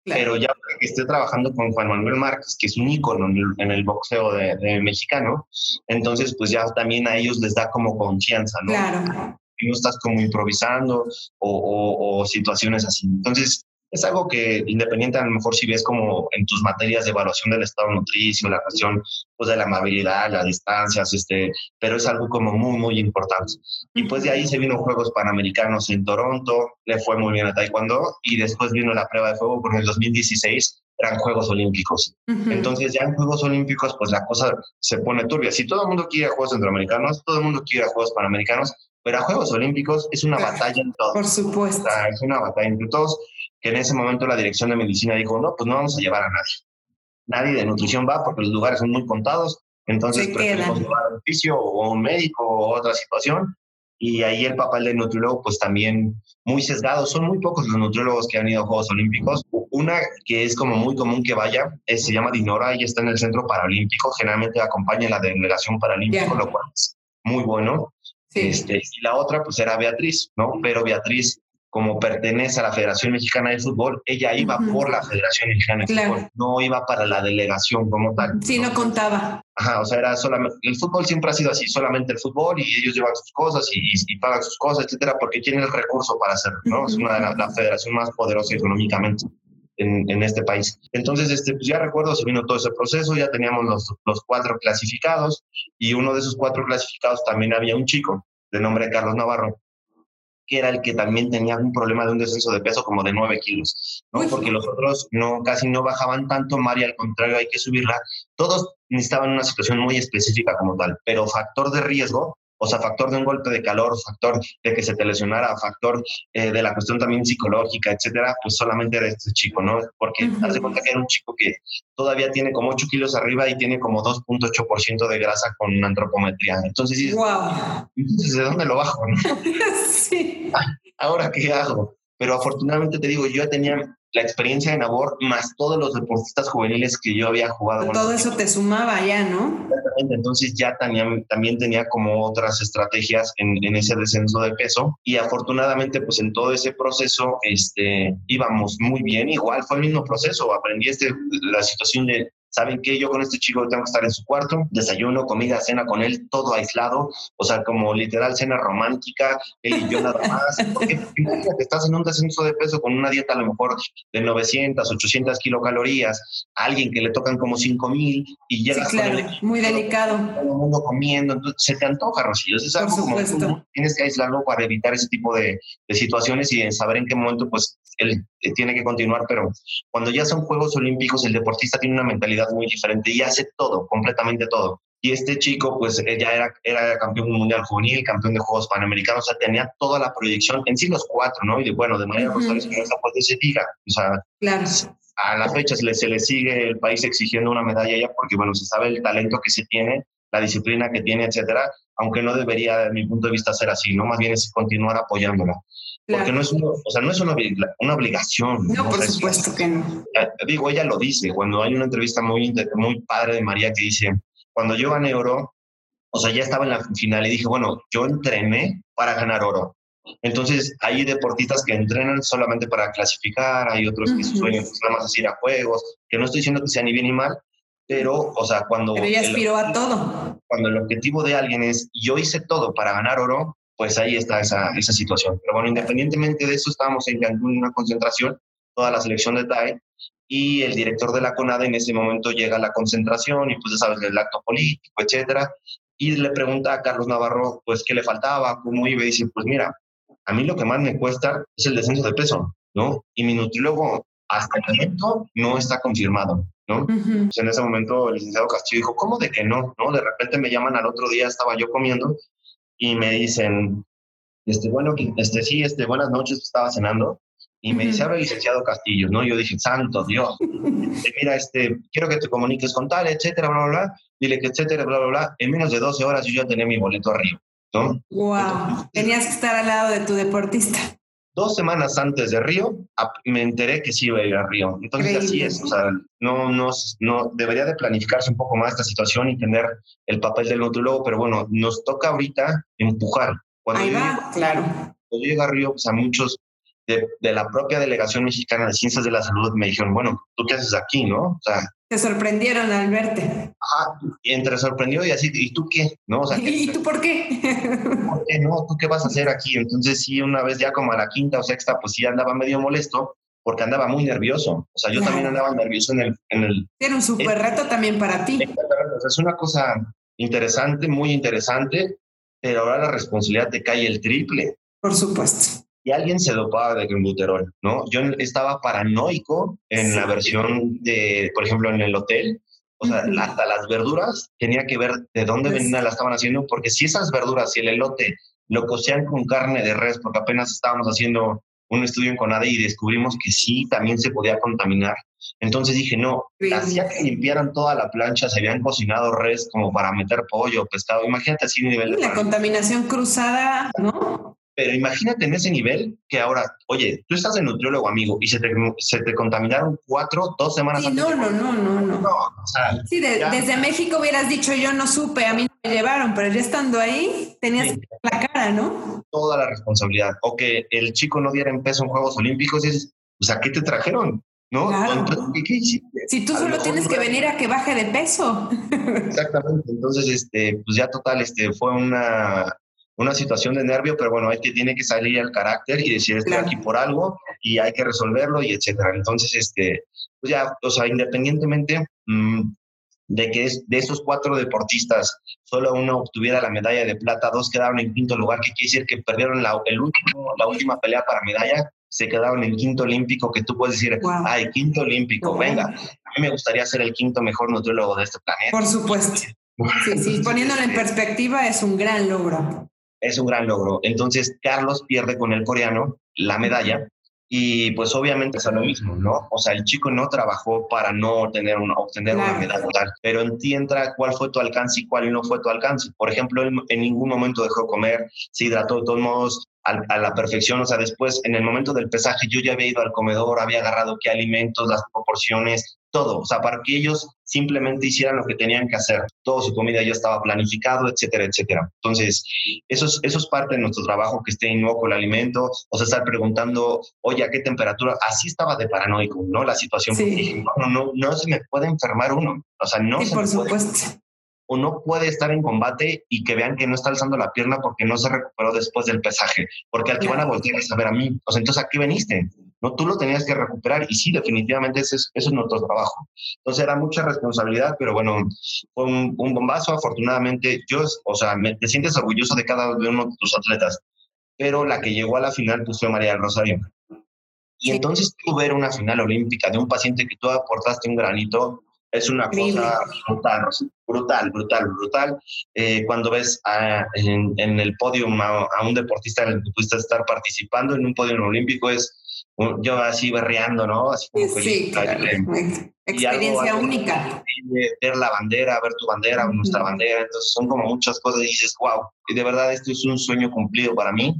Claro. Pero ya que esté trabajando con Juan Manuel Márquez, que es un ícono en el, en el boxeo de, de, mexicano, entonces pues ya también a ellos les da como confianza, ¿no? Claro. Y no estás como improvisando o, o, o situaciones así. Entonces, es algo que independiente a lo mejor si ves como en tus materias de evaluación del estado nutricio, la cuestión pues de la amabilidad, las distancias, este, pero es algo como muy, muy importante. Y pues de ahí se vino Juegos Panamericanos en Toronto, le fue muy bien a Taekwondo y después vino la prueba de fuego porque en el 2016 eran Juegos Olímpicos. Uh -huh. Entonces ya en Juegos Olímpicos pues la cosa se pone turbia. Si todo el mundo quiere Juegos Centroamericanos, todo el mundo quiere Juegos Panamericanos, pero a Juegos Olímpicos es una <laughs> batalla en todos. Por supuesto. O sea, es una batalla entre todos que en ese momento la dirección de medicina dijo, no, pues no vamos a llevar a nadie. Nadie de nutrición va porque los lugares son muy contados, entonces preferimos llevar a un fisio o un médico o otra situación. Y ahí el papel del nutriólogo, pues también muy sesgado. Son muy pocos los nutriólogos que han ido a Juegos Olímpicos. Una que es como muy común que vaya, es, se llama Dinora, y está en el Centro Paralímpico. Generalmente acompaña la delegación paralímpica, yeah. lo cual es muy bueno. Sí. Este, y la otra, pues era Beatriz, ¿no? Pero Beatriz como pertenece a la Federación Mexicana de Fútbol, ella iba uh -huh. por la Federación Mexicana de claro. Fútbol, no iba para la delegación como tal. Sí, no, no contaba. Ajá, o sea, era solamente, el fútbol siempre ha sido así, solamente el fútbol y ellos llevan sus cosas y, y, pagan sus cosas, etcétera, porque tienen el recurso para hacerlo, ¿no? Uh -huh. Es una de las la federación más poderosa económicamente. En, en, este país. Entonces, este, pues ya recuerdo, se vino todo ese proceso, ya teníamos los, los cuatro clasificados y uno de esos cuatro clasificados también había un chico de nombre Carlos Navarro, que era el que también tenía un problema de un descenso de peso como de 9 kilos, ¿no? Porque los otros no, casi no bajaban tanto, María al contrario hay que subirla. Todos necesitaban una situación muy específica como tal, pero factor de riesgo o sea, factor de un golpe de calor, factor de que se te lesionara, factor eh, de la cuestión también psicológica, etcétera, pues solamente era este chico, ¿no? Porque uh haz de cuenta que era un chico que todavía tiene como 8 kilos arriba y tiene como 2.8% de grasa con antropometría. Entonces, wow. ¿de dónde lo bajo? <laughs> sí. ¿Ahora qué hago? Pero afortunadamente te digo, yo ya tenía la experiencia de Nabor más todos los deportistas juveniles que yo había jugado. Todo eso te sumaba ya, ¿no? Exactamente, entonces ya también, también tenía como otras estrategias en, en, ese descenso de peso y afortunadamente pues en todo ese proceso este, íbamos muy bien, igual fue el mismo proceso, aprendí este, la situación de ¿saben qué? Yo con este chico tengo que estar en su cuarto, desayuno, comida, cena con él, todo aislado, o sea, como literal cena romántica, él y yo nada más. <laughs> Porque imagínate, estás en un descenso de peso con una dieta a lo mejor de 900, 800 kilocalorías, a alguien que le tocan como 5000 y llegas sí, claro, muy delicado. Todo el mundo comiendo, entonces se te antoja, Rocío. Es algo como tú tienes que aislarlo para evitar ese tipo de, de situaciones y saber en qué momento pues él eh, tiene que continuar, pero cuando ya son Juegos Olímpicos, el deportista tiene una mentalidad muy diferente y hace todo, completamente todo. Y este chico, pues ya era, era campeón mundial juvenil, campeón de Juegos Panamericanos, o sea, tenía toda la proyección, en sí los cuatro, ¿no? Y de, bueno, de manera uh -huh. pues se diga, o sea, claro. a la fecha se le, se le sigue el país exigiendo una medalla ya porque, bueno, se sabe el talento que se tiene, la disciplina que tiene, etcétera, aunque no debería, desde mi punto de vista, ser así, ¿no? Más bien es continuar apoyándola. Claro. Porque no es, una, o sea, no es una, una obligación. No, ¿no? por o sea, supuesto es, que no. Digo, ella lo dice, cuando hay una entrevista muy, muy padre de María que dice, cuando yo gané oro, o sea, ya estaba en la final y dije, bueno, yo entrené para ganar oro. Entonces, hay deportistas que entrenan solamente para clasificar, hay otros que uh -huh. sueñan pues, nada más ir a juegos, que no estoy diciendo que sea ni bien ni mal, pero, o sea, cuando... Pero ella aspiró el, a todo. Cuando el objetivo de alguien es, yo hice todo para ganar oro, pues ahí está esa, esa situación. Pero bueno, independientemente de eso, estábamos en Cancún en una concentración, toda la selección de TAE, y el director de la CONADE en ese momento llega a la concentración y pues ya sabes, el acto político, etcétera, y le pregunta a Carlos Navarro, pues, qué le faltaba, cómo iba, y dice, pues mira, a mí lo que más me cuesta es el descenso de peso, ¿no? Y mi nutriólogo hasta el momento no está confirmado, ¿no? Uh -huh. pues en ese momento el licenciado Castillo dijo, ¿cómo de que no? ¿no? De repente me llaman al otro día, estaba yo comiendo y me dicen, este, bueno, este, sí, este, buenas noches, estaba cenando y me uh -huh. dice, habla el licenciado Castillo, ¿no? Yo dije, santo Dios, <laughs> mira, este, quiero que te comuniques con tal, etcétera, bla, bla, bla, dile que etcétera, bla, bla, bla, en menos de 12 horas yo ya tenía mi boleto arriba, ¿no? Wow, Entonces, tenías que estar al lado de tu deportista dos semanas antes de Río, me enteré que sí iba a ir a Río. Entonces Increíble. así es, o sea, no, no, no, debería de planificarse un poco más esta situación y tener el papel del nutriólogo, pero bueno, nos toca ahorita empujar. Cuando Ahí va, yo, claro. Cuando yo llegué a Río, pues a muchos de, de, la propia Delegación Mexicana de Ciencias de la Salud me dijeron, bueno, ¿tú qué haces aquí, no? O sea... Te sorprendieron al verte. Ajá, y entre sorprendió y así, ¿y tú qué? ¿No? O sea, <laughs> ¿Y tú por qué? <laughs> ¿Por qué no? ¿Tú qué vas a hacer aquí? Entonces sí, una vez ya como a la quinta o sexta, pues sí andaba medio molesto porque andaba muy nervioso. O sea, yo claro. también andaba nervioso en el... En el Era un súper reto también para ti. Es una cosa interesante, muy interesante, pero ahora la responsabilidad te cae el triple. Por supuesto y alguien se dopaba de clenbuterol, ¿no? Yo estaba paranoico en sí. la versión de, por ejemplo, en el hotel, o sea, hasta las verduras tenía que ver de dónde pues, venía, la estaban haciendo, porque si esas verduras, si el elote lo cocían con carne de res, porque apenas estábamos haciendo un estudio en CONADE y descubrimos que sí, también se podía contaminar. Entonces dije, no, sí. hacía que limpiaran toda la plancha, se habían cocinado res como para meter pollo, pescado, imagínate así nivel de... La contaminación cruzada, ¿no? Pero imagínate en ese nivel que ahora, oye, tú estás de nutriólogo, amigo, y se te, se te contaminaron cuatro, dos semanas sí, antes. No, no, no, no, no. no o sea, sí, de, ya, desde México hubieras dicho, yo no supe, a mí no me llevaron, pero ya estando ahí, tenías sí. la cara, ¿no? Toda la responsabilidad. O que el chico no diera en peso en Juegos Olímpicos, es, o sea, ¿qué te trajeron? ¿No? Claro. ¿qué, qué si tú solo tienes que venir a que baje de peso. Exactamente. Entonces, este, pues ya total, este, fue una una situación de nervio, pero bueno, hay que tiene que salir el carácter y decir estoy aquí por algo y hay que resolverlo y etcétera. Entonces, este, pues ya, o sea, independientemente mm, de que de esos cuatro deportistas solo uno obtuviera la medalla de plata, dos quedaron en quinto lugar, que quiere decir que perdieron la, el último, la última pelea para medalla, se quedaron en quinto olímpico, que tú puedes decir, ay, quinto olímpico, venga, a mí me gustaría ser el quinto mejor nutriólogo de este planeta. Por supuesto. Sí, sí, <laughs> poniéndolo en perspectiva es un gran logro. Es un gran logro. Entonces, Carlos pierde con el coreano la medalla y pues obviamente es lo mismo, ¿no? O sea, el chico no trabajó para no tener una, obtener una medalla pero entienda cuál fue tu alcance y cuál no fue tu alcance. Por ejemplo, él en ningún momento dejó comer, se hidrató de todos modos, a, la perfección. O sea, después, en el momento del pesaje, yo ya había ido al comedor, había agarrado qué alimentos, las proporciones, todo. O sea, para que ellos simplemente hicieran lo que tenían que hacer. Todo su comida ya estaba planificado, etcétera, etcétera. Entonces, eso es, eso es parte de nuestro trabajo, que esté con el alimento, o sea, estar preguntando, oye, ¿a qué temperatura? Así estaba de paranoico, ¿no? La situación. Sí. no, no, no se me puede enfermar uno. O sea, no sí, por supuesto o no puede estar en combate y que vean que no está alzando la pierna porque no se recuperó después del pesaje, porque al que van a voltear a saber a mí, o sea, entonces ¿a qué veniste? No, tú lo tenías que recuperar y sí, definitivamente ese es, eso es nuestro trabajo. Entonces era mucha responsabilidad, pero bueno, fue un, bombazo, afortunadamente, yo, o sea, me, te sientes orgulloso de cada uno de tus atletas, pero la que llegó a la final pues fue María del Rosario. Y entonces tú ver una final olímpica de un paciente que tú aportaste un granito, es una cosa brutal, brutal, brutal, brutal. Eh, cuando ves en, el podio a, un deportista en el que pudiste estar participando en un podio olímpico, es yo así berreando, ¿no? Así como sí, experiencia única. Ver la bandera, ver tu bandera, nuestra bandera, entonces son como muchas cosas y dices, wow, y de verdad esto es un sueño cumplido para mí.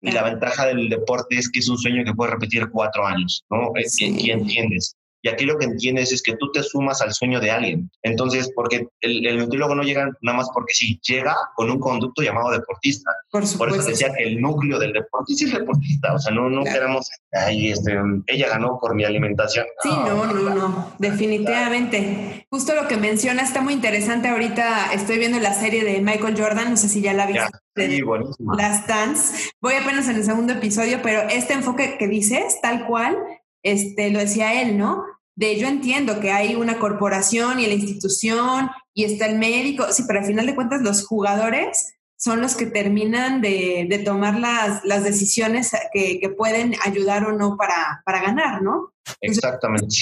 Y la ventaja del deporte es que es un sueño que puedes repetir cuatro años, ¿no? Y entiendes. Y aquí lo que entiendes es que tú te sumas al sueño de alguien. Entonces, porque el, el nutriólogo no llega nada más porque sí, llega con un conducto llamado deportista. Por, Por eso decía que el núcleo del deportista es el deportista. O sea, no, no queramos, ay, este, ella ganó por mi alimentación. Sí, no, no, no, definitivamente. Justo lo que menciona está muy interesante. Ahorita estoy viendo la serie de Michael Jordan, no sé si ya la viste. Sí, buenísima. Las Dance. Voy apenas en el segundo episodio, pero este enfoque que dices, tal cual, este, lo decía él, ¿no? de yo entiendo que hay una corporación y la institución y está el médico, sí, pero al final de cuentas los jugadores son los que terminan de, tomar las, las decisiones que, pueden ayudar o no para, para ganar, ¿no? Exactamente.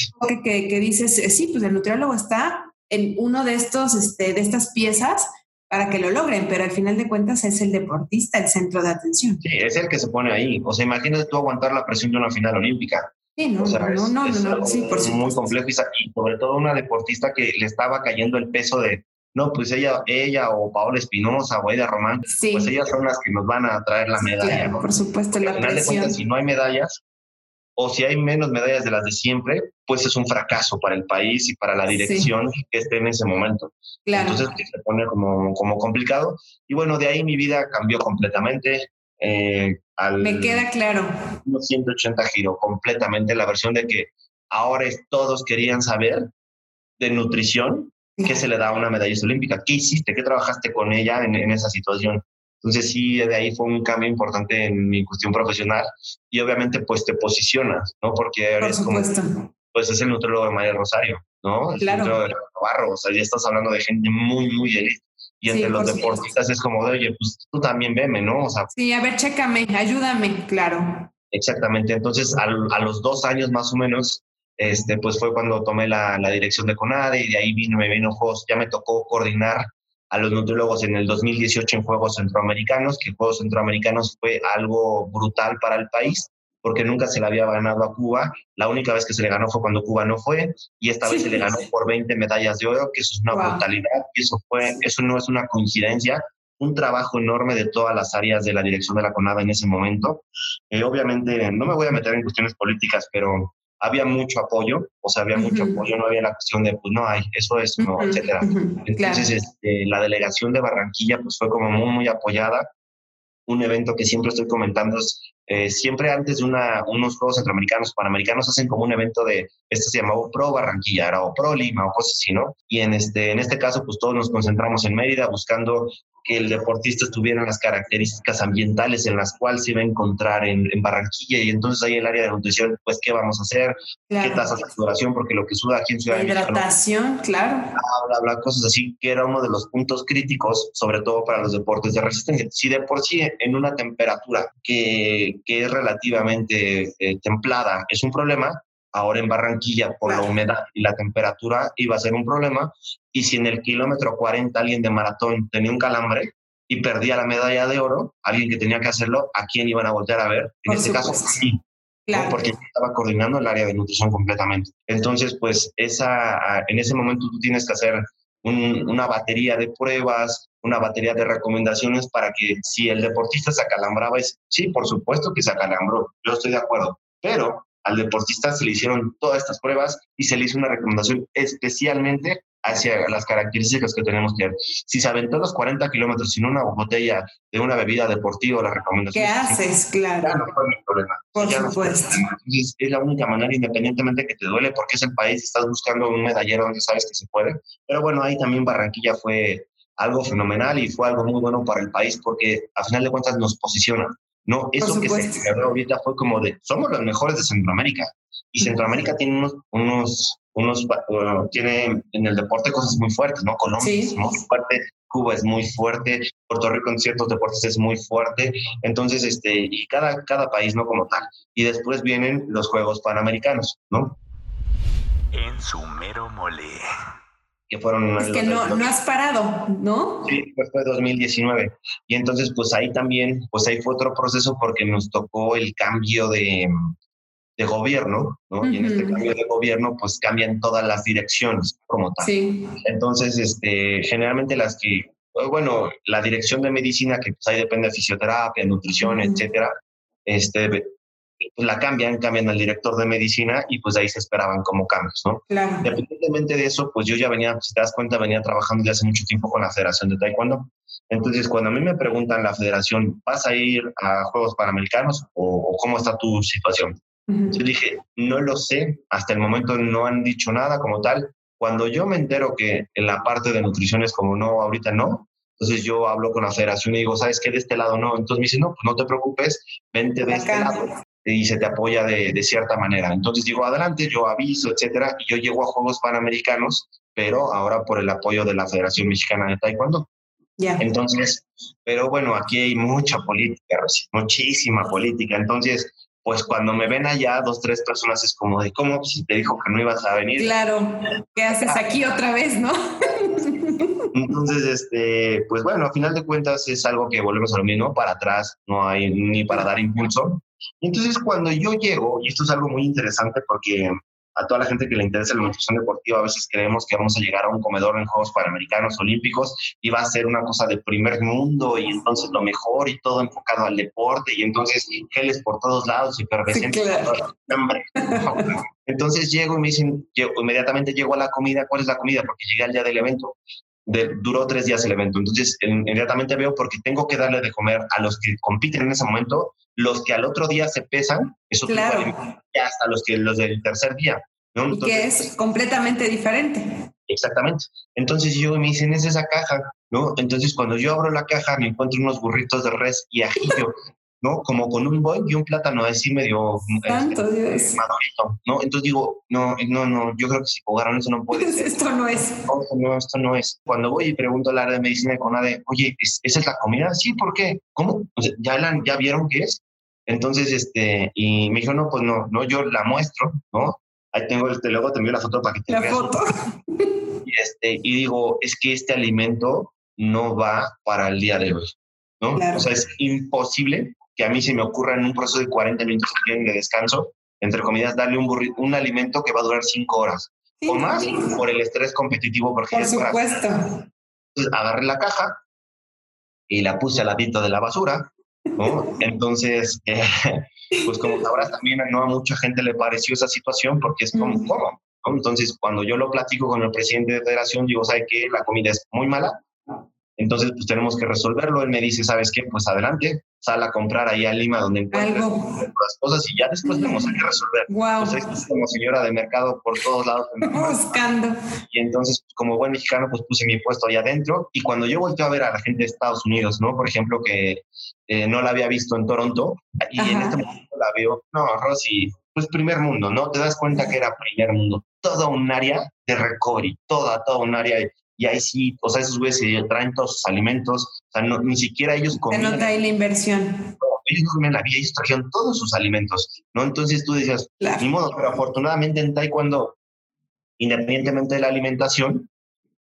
que, que, dices, eh, sí, pues el nutriólogo está en uno de estos, este, de estas piezas para que lo logren, pero al final de cuentas es el deportista el centro de atención. Sí, es el que se pone ahí. O sea, imagínate tú aguantar la presión de una final olímpica. Sí, no, no, no, no, sí, por Muy complejo y, sobre todo una deportista que le estaba cayendo el peso de, no, pues ella, ella o Paola Espinosa o Aida Román, pues ellas son las que nos van a traer la medalla. Por supuesto, la final De cuentas, si no hay medallas o si hay menos medallas de las de siempre, pues es un fracaso para el país y para la dirección que esté en ese momento. Claro. Entonces se pone como, como complicado. Y bueno, de ahí mi vida cambió completamente. Eh, Me queda claro. 180 giro completamente la versión de que ahora todos querían saber de nutrición qué se le da a una medallista olímpica. ¿Qué hiciste? ¿Qué trabajaste con ella en, esa situación? Entonces sí, de ahí fue un cambio importante en mi cuestión profesional y obviamente pues te posicionas, ¿no? Porque eres como, pues es el nutriólogo de María Rosario, ¿no? El claro. de Barro, o sea, ya estás hablando de gente muy, muy elite y entre los deportistas es como, oye, pues tú también veme, ¿no? O sea, sí, a ver, chécame, ayúdame, claro. Exactamente, entonces a, los dos años más o menos, este, pues fue cuando tomé la, la dirección de CONADE y de ahí vino, me vino Juegos, ya me tocó coordinar a los nutriólogos en el 2018 en Juegos Centroamericanos, que Juegos Centroamericanos fue algo brutal para el país, porque nunca se le había ganado a Cuba. La única vez que se le ganó fue cuando Cuba no fue, y esta vez se le ganó por 20 medallas de oro, que eso es una brutalidad, y eso, fue, eso no es una coincidencia, un trabajo enorme de todas las áreas de la dirección de la CONADA en ese momento. Eh, obviamente, no me voy a meter en cuestiones políticas, pero había mucho apoyo, o sea, había mucho apoyo, no había la cuestión de, pues no hay, eso es, no, etcétera. Entonces, este, la delegación de Barranquilla, pues fue como muy, muy apoyada. Un evento que siempre estoy comentando es eh, siempre antes de una, unos Juegos Centroamericanos, Panamericanos, hacen como un evento de, esto se llamaba Pro Barranquilla, o Pro Lima, o cosas así, ¿no? Y en este, en este caso, pues todos nos concentramos en Mérida buscando que el deportista tuviera las características ambientales en las cuales se iba a encontrar en, Barranquilla y entonces ahí el área de nutrición, pues qué vamos a hacer, qué tasa de saturación, porque lo que suda aquí en Ciudad de. Hidratación, claro. Bla, bla, cosas así, que era uno de los puntos críticos, sobre todo para los deportes de resistencia. Si de por sí en una temperatura que, que es relativamente eh, templada es un problema, ahora en Barranquilla por la humedad y la temperatura iba a ser un problema. Y si en el kilómetro 40 alguien de maratón tenía un calambre y perdía la medalla de oro, alguien que tenía que hacerlo, ¿a quién iban a voltear a ver? En este caso, sí. Claro. Porque estaba coordinando el área de nutrición completamente. Entonces, pues esa, en ese momento tú tienes que hacer una batería de pruebas, una batería de recomendaciones para que si el deportista se acalambraba, es, sí, por supuesto que se acalambró, yo estoy de acuerdo, pero al deportista se le hicieron todas estas pruebas y se le hizo una recomendación especialmente hacia las características que tenemos que ver. Si se aventó los 40 kilómetros sin una botella de una bebida deportiva, la recomendación... ¿Qué haces? Claro. Ya no fue mi problema. Por supuesto. es la única manera, independientemente que te duele, porque es el país, estás buscando un medallero donde sabes que se puede. Pero bueno, ahí también Barranquilla fue algo fenomenal y fue algo muy bueno para el país porque a final de cuentas nos posiciona. No, eso que se creó ahorita fue como de, somos los mejores de Centroamérica. Y Centroamérica tiene unos, unos, unos tiene en el deporte cosas muy fuertes, ¿no? Colombia es muy fuerte, Cuba es muy fuerte, Puerto Rico en ciertos deportes es muy fuerte. Entonces, este, y cada, cada país, ¿no? Como tal. Y después vienen los Juegos Panamericanos, ¿no? En su mero mole que fueron... Es que no, no has parado, ¿no? Sí, pues fue 2019. Y entonces, pues ahí también, pues ahí fue otro proceso porque nos tocó el cambio de, de gobierno, ¿no? Y en este cambio de gobierno, pues cambian todas las direcciones como tal. Sí. Entonces, este, generalmente las que, bueno, la dirección de medicina, que pues ahí depende de fisioterapia, nutrición, etcétera, este, pues la cambian, cambian al director de medicina y pues ahí se esperaban como cambios, ¿no? Claro. Independientemente de eso, pues yo ya venía, si te das cuenta, venía trabajando ya hace mucho tiempo con la Federación de Taekwondo. Entonces, cuando a mí me preguntan la federación, ¿vas a ir a Juegos Panamericanos o, cómo está tu situación? Yo dije, no lo sé, hasta el momento no han dicho nada como tal. Cuando yo me entero que en la parte de nutrición es como no, ahorita no, entonces yo hablo con la federación y digo, ¿sabes qué? De este lado no. Entonces me dicen, no, pues no te preocupes, vente de este lado y se te apoya de, de, cierta manera. Entonces digo, adelante, yo aviso, etcétera, y yo llego a Juegos Panamericanos, pero ahora por el apoyo de la Federación Mexicana de Taekwondo. Ya. Entonces, pero bueno, aquí hay mucha política, muchísima política. Entonces, pues cuando me ven allá, dos, tres personas es como de, ¿cómo? Si te dijo que no ibas a venir. Claro, ¿qué haces aquí otra vez, no? <laughs> <laughs> Entonces, este, pues bueno, a final de cuentas es algo que volvemos a lo mismo, para atrás no hay ni para dar impulso. Entonces, cuando yo llego, y esto es algo muy interesante porque a toda la gente que le interesa la nutrición deportiva, a veces creemos que vamos a llegar a un comedor en Juegos Panamericanos Olímpicos y va a ser una cosa de primer mundo y entonces lo mejor y todo enfocado al deporte y entonces geles por todos lados y pervescentes. <laughs> entonces llego y me dicen, inmediatamente llego a la comida, ¿cuál es la comida? Porque llegué al día del evento duró tres días el evento. Entonces, inmediatamente veo porque tengo que darle de comer a los que compiten en ese momento, los que al otro día se pesan, eso claro. hasta los que los del tercer día. ¿no? que es completamente diferente. Exactamente. Entonces yo me dicen, es esa caja, ¿no? Entonces cuando yo abro la caja me encuentro unos burritos de res y ajillo. ¿No? Como con un boing y un plátano así medio Santo este, madurito, ¿no? Entonces digo, no, no, no, yo creo que si jugaron eso no puede <laughs> ser. esto no es. No, esto no, es. Cuando voy y pregunto al área de medicina de CONADE, oye, ¿esa es la comida? Sí, ¿por qué? ¿Cómo? ¿ya, la, ¿Ya vieron qué es? Entonces, este, y me dijo, no, pues no, no, yo la muestro, ¿no? Ahí tengo, este, luego te envío la foto para que te La foto. Y, este, y digo, es que este alimento no va para el día de hoy, ¿no? O sea, es imposible que a mí se me ocurra en un proceso de 40 minutos de descanso, entre comidas, darle un, un alimento que va a durar 5 horas o más por el estrés competitivo. Porque por supuesto. Entonces, agarré la caja y la puse al ladito de la basura, ¿no? <laughs> Entonces, <laughs> eh, pues como sabrás, también no a mucha gente le pareció esa situación porque es como, ¿cómo? Entonces, cuando yo lo platico con el presidente de federación, digo, ¿sabe qué? La comida es muy mala, entonces, pues tenemos que resolverlo. Él me dice, ¿sabes qué? Pues adelante, sal a comprar ahí a Lima donde encuentres las cosas y ya después tenemos que resolver. Wow. Entonces, como señora de mercado por todos lados. <laughs> Buscando. Y entonces, pues, como buen mexicano, pues puse mi puesto ahí adentro. Y cuando yo volteo a ver a la gente de Estados Unidos, ¿no? Por ejemplo, que eh, no la había visto en Toronto, y en este momento la veo, no, Rosy, pues primer mundo, ¿no? Te das cuenta que era primer mundo. Toda un área de recovery, toda, toda un área y ahí sí, o sea, esos güeyes se traen todos sus alimentos, o sea, no, ni siquiera ellos comían. Se nota ahí la inversión. ellos no comían la vida, ellos trajeron todos sus alimentos, ¿no? Entonces tú decías, ni modo, pero afortunadamente en Taekwondo, independientemente de la alimentación,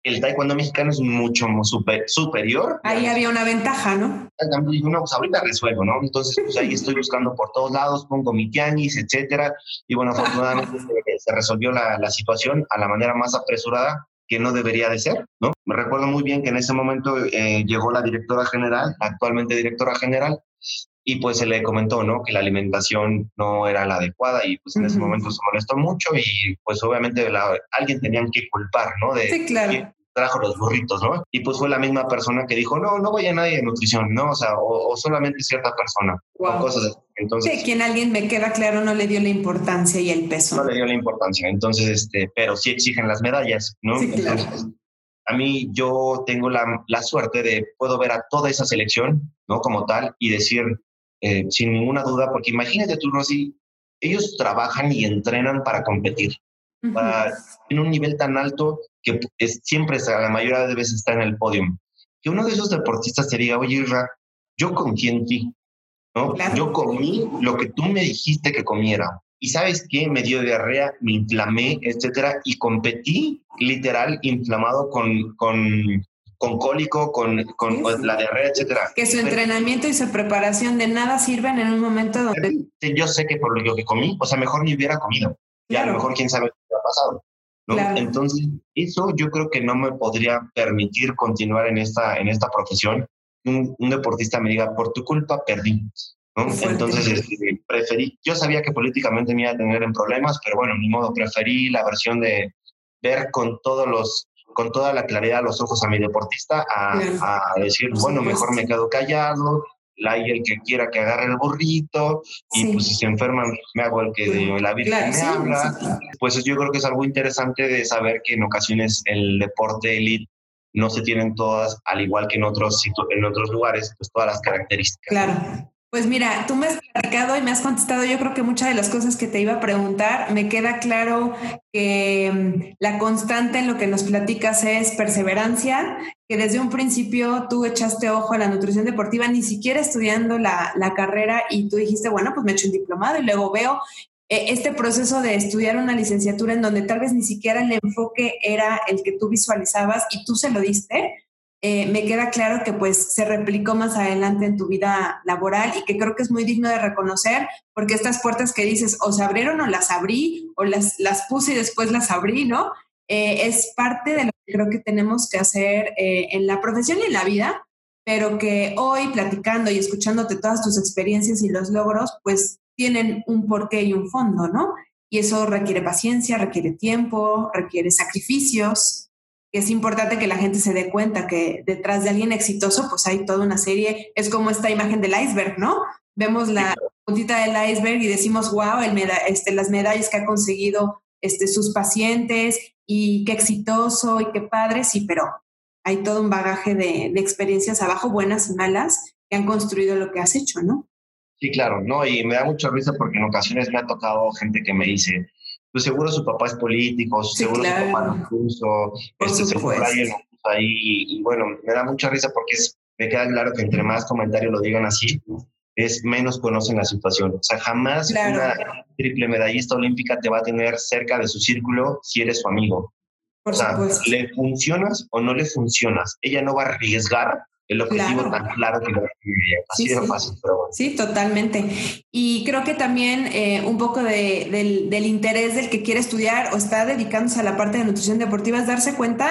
el taekwondo mexicano es mucho super, superior. Ahí había una ventaja, ¿no? No, pues ahorita resuelvo, ¿no? Entonces, pues ahí estoy buscando por todos lados, pongo mi tianguis, etcétera. Y bueno, afortunadamente <laughs> se, resolvió la, la, situación a la manera más apresurada que no debería de ser, ¿no? Me recuerdo muy bien que en ese momento eh, llegó la directora general, actualmente directora general, y pues se le comentó, ¿no? Que la alimentación no era la adecuada y pues en ese momento se molestó mucho y pues obviamente la, alguien tenían que culpar, ¿no? De, sí, claro trajo los burritos, ¿no? Y pues fue la misma persona que dijo, no, no vaya nadie de nutrición, ¿no? O sea, o, solamente cierta persona, o cosas así. Entonces, sí, quien alguien me queda claro no le dio la importancia y el peso. No le dio la importancia, entonces, este, pero sí exigen las medallas, ¿no? Sí, claro. a mí yo tengo la, la, suerte de, puedo ver a toda esa selección, ¿no? Como tal, y decir, eh, sin ninguna duda, porque imagínate tú, Rosy, ellos trabajan y entrenan para competir, en un nivel tan alto que es, siempre, la mayoría de veces está en el podio. Que uno de esos deportistas te diga, oye, Ra, yo confío en ti, ¿no? Yo comí lo que tú me dijiste que comiera. Y sabes qué, me dio diarrea, me inflamé, etcétera, y competí literal inflamado con, con, con cólico, con, con la diarrea, etcétera. Que su entrenamiento y su preparación de nada sirven en un momento donde... Yo sé que por lo que comí, o sea, mejor ni hubiera comido. Y a lo mejor quién sabe pasado. ¿no? Entonces, eso yo creo que no me podría permitir continuar en esta, en esta profesión. Un, un deportista me diga, por tu culpa perdí. ¿no? Entonces, este, preferí, yo sabía que políticamente me iba a tener en problemas, pero bueno, ni modo, preferí la versión de ver con todos los con toda la claridad los ojos a mi deportista a, a decir, bueno, mejor me quedo callado, hay el que quiera que agarre el burrito y pues si se enferman me hago el que de la Virgen me habla. Pues yo creo que es algo interesante de saber que en ocasiones el deporte elite no se tienen todas, al igual que en otros, en otros lugares, pues todas las características. Claro. Pues mira, tú me has platicado y me has contestado, yo creo que muchas de las cosas que te iba a preguntar, me queda claro que mm, la constante en lo que nos platicas es perseverancia, que desde un principio tú echaste ojo a la nutrición deportiva, ni siquiera estudiando la, carrera y tú dijiste, bueno, pues me echo un diplomado y luego veo eh, este proceso de estudiar una licenciatura en donde tal vez ni siquiera el enfoque era el que tú visualizabas y tú se lo diste eh, me queda claro que pues se replicó más adelante en tu vida laboral y que creo que es muy digno de reconocer porque estas puertas que dices o se abrieron o las abrí o las, las puse y después las abrí, ¿no? Eh, es parte de lo que creo que tenemos que hacer eh, en la profesión y en la vida, pero que hoy platicando y escuchándote todas tus experiencias y los logros, pues tienen un porqué y un fondo, ¿no? Y eso requiere paciencia, requiere tiempo, requiere sacrificios, es importante que la gente se dé cuenta que detrás de alguien exitoso, pues hay toda una serie, es como esta imagen del iceberg, ¿no? Vemos la puntita del iceberg y decimos, wow, el este, las medallas que ha conseguido este, sus pacientes y qué exitoso y qué padre, sí, pero hay todo un bagaje de, de experiencias abajo, buenas y malas, que han construido lo que has hecho, ¿no? Sí, claro, no, y me da mucha risa porque en ocasiones me ha tocado gente que me dice, pues seguro su papá es político, seguro su papá lo puso, este, seguro alguien lo puso ahí, y, bueno, me da mucha risa porque es, me queda claro que entre más comentarios lo digan así, es menos conocen la situación. O sea, jamás una triple medallista olímpica te va a tener cerca de su círculo si eres su amigo. o sea, le funcionas o no le funcionas. Ella no va a arriesgar el objetivo tan claro que lo Así sí, de fácil, pero bueno. Sí, totalmente. Y creo que también eh, un poco de, del, del, interés del que quiere estudiar o está dedicándose a la parte de nutrición deportiva es darse cuenta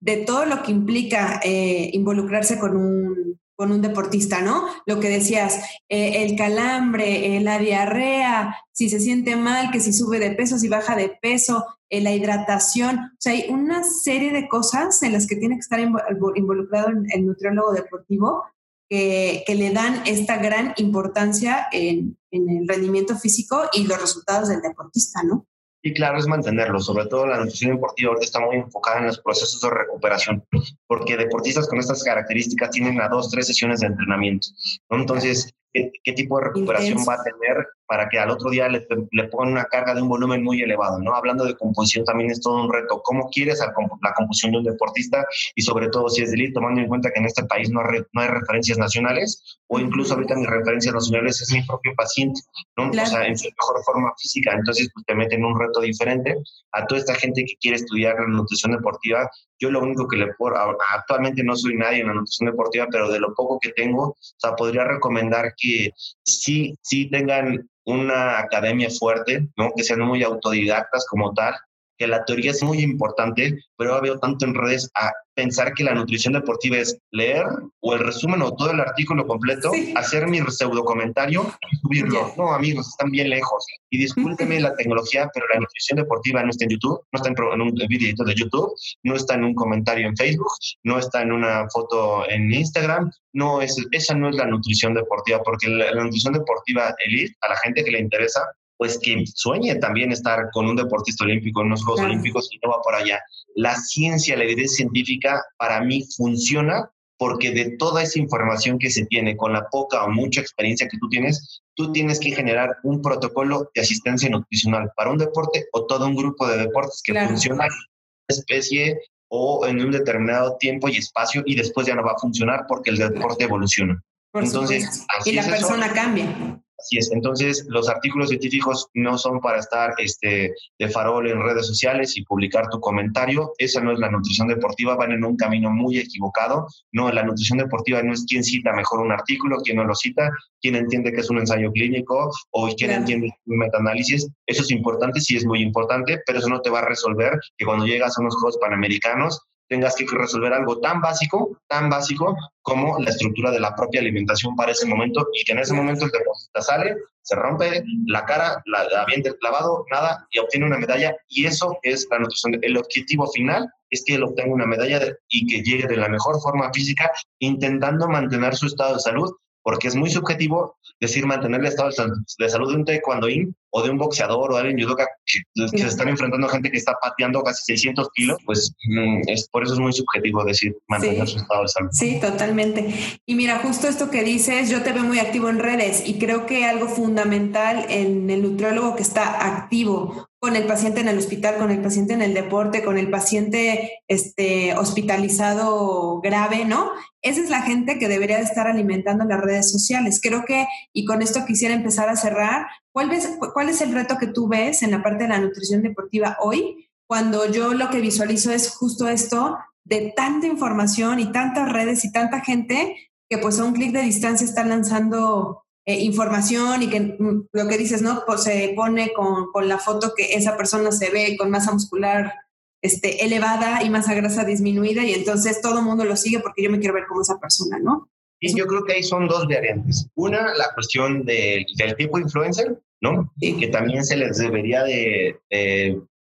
de todo lo que implica eh, involucrarse con un, con un deportista, ¿no? Lo que decías, eh, el calambre, la diarrea, si se siente mal, que si sube de peso, si baja de peso, la hidratación. O sea, hay una serie de cosas en las que tiene que estar involucrado el nutriólogo deportivo que, le dan esta gran importancia en, el rendimiento físico y los resultados del deportista, ¿no? Y claro, es mantenerlo. Sobre todo la nutrición deportiva ahorita está muy enfocada en los procesos de recuperación, porque deportistas con estas características tienen a dos, tres sesiones de entrenamiento. ¿no? Entonces, ¿qué, tipo de recuperación va a tener para que al otro día le, le pongan una carga de un volumen muy elevado? ¿no? Hablando de composición también es todo un reto. ¿Cómo quieres la composición de un deportista? Y sobre todo si es delito, tomando en cuenta que en este país no hay, no hay referencias nacionales, o incluso ahorita mis referencias nacionales es mi propio paciente, ¿no? O sea, en su mejor forma física. Entonces, pues te meten un reto diferente. A toda esta gente que quiere estudiar la nutrición deportiva, yo lo único que le puedo, actualmente no soy nadie en la nutrición deportiva, pero de lo poco que tengo, o sea, podría recomendar que sí, sí tengan una academia fuerte, ¿no? que sean muy autodidactas como tal, que la teoría es muy importante, pero veo tanto en redes a pensar que la nutrición deportiva es leer o el resumen o todo el artículo completo, hacer mi pseudo comentario y subirlo. No, amigos, están bien lejos. Y discúlpeme <laughs> la tecnología, pero la nutrición deportiva no está en YouTube, no está en, un videito de YouTube, no está en un comentario en Facebook, no está en una foto en Instagram. No, es, esa no es la nutrición deportiva, porque la, la nutrición deportiva elite, a la gente que le interesa, pues que sueñe también estar con un deportista olímpico en unos Juegos Olímpicos y no va por allá. La ciencia, la evidencia científica para mí funciona porque de toda esa información que se tiene, con la poca o mucha experiencia que tú tienes, tú tienes que generar un protocolo de asistencia nutricional para un deporte o todo un grupo de deportes que funciona en una especie o en un determinado tiempo y espacio y después ya no va a funcionar porque el deporte evoluciona. Entonces, y la persona cambia. Así es. Entonces, los artículos científicos no son para estar este, de farol en redes sociales y publicar tu comentario. Esa no es la nutrición deportiva. Van en un camino muy equivocado. No, la nutrición deportiva no es quien cita mejor un artículo, quien no lo cita, quien entiende que es un ensayo clínico o quien entiende un metaanálisis. Eso es importante, sí es muy importante, pero eso no te va a resolver que cuando llegas a unos Juegos Panamericanos tengas que resolver algo tan básico, tan básico como la estructura de la propia alimentación para ese momento y que en ese momento el deportista sale, se rompe la cara, la, la clavado, nada, y obtiene una medalla y eso es la nutrición. El objetivo final es que él obtenga una medalla y que llegue de la mejor forma física intentando mantener su estado de salud porque es muy subjetivo decir mantener el estado de salud de un taekwondoín o de un boxeador o de alguien judoka que, se están enfrentando a gente que está pateando casi 600 kilos, pues mm, es, por eso es muy subjetivo decir mantener su estado de salud. Sí, totalmente. Y mira, justo esto que dices, yo te veo muy activo en redes y creo que algo fundamental en el nutriólogo que está activo con el paciente en el hospital, con el paciente en el deporte, con el paciente este, hospitalizado grave, ¿no? Esa es la gente que debería de estar alimentando las redes sociales. Creo que, y con esto quisiera empezar a cerrar, ¿cuál, ¿cuál es el reto que tú ves en la parte de la nutrición deportiva hoy? Cuando yo lo que visualizo es justo esto de tanta información y tantas redes y tanta gente que pues a un clic de distancia están lanzando eh, información y que mm, lo que dices, ¿no? Pues se pone con, con, la foto que esa persona se ve con masa muscular este, elevada y masa grasa disminuida y entonces todo el mundo lo sigue porque yo me quiero ver como esa persona, ¿no? Y yo creo que ahí son dos variantes. Una, la cuestión del tipo influencer, ¿no? Y que también se les debería de,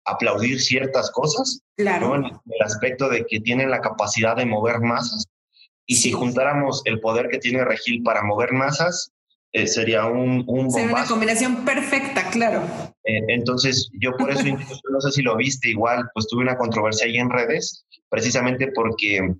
aplaudir ciertas cosas, claro. En el aspecto de que tienen la capacidad de mover masas. Y si juntáramos el poder que tiene Regil para mover masas, eh, sería un, un Sería una combinación perfecta, claro. Eh, entonces, yo por eso, <laughs> no sé si lo viste igual, pues tuve una controversia ahí en redes, precisamente porque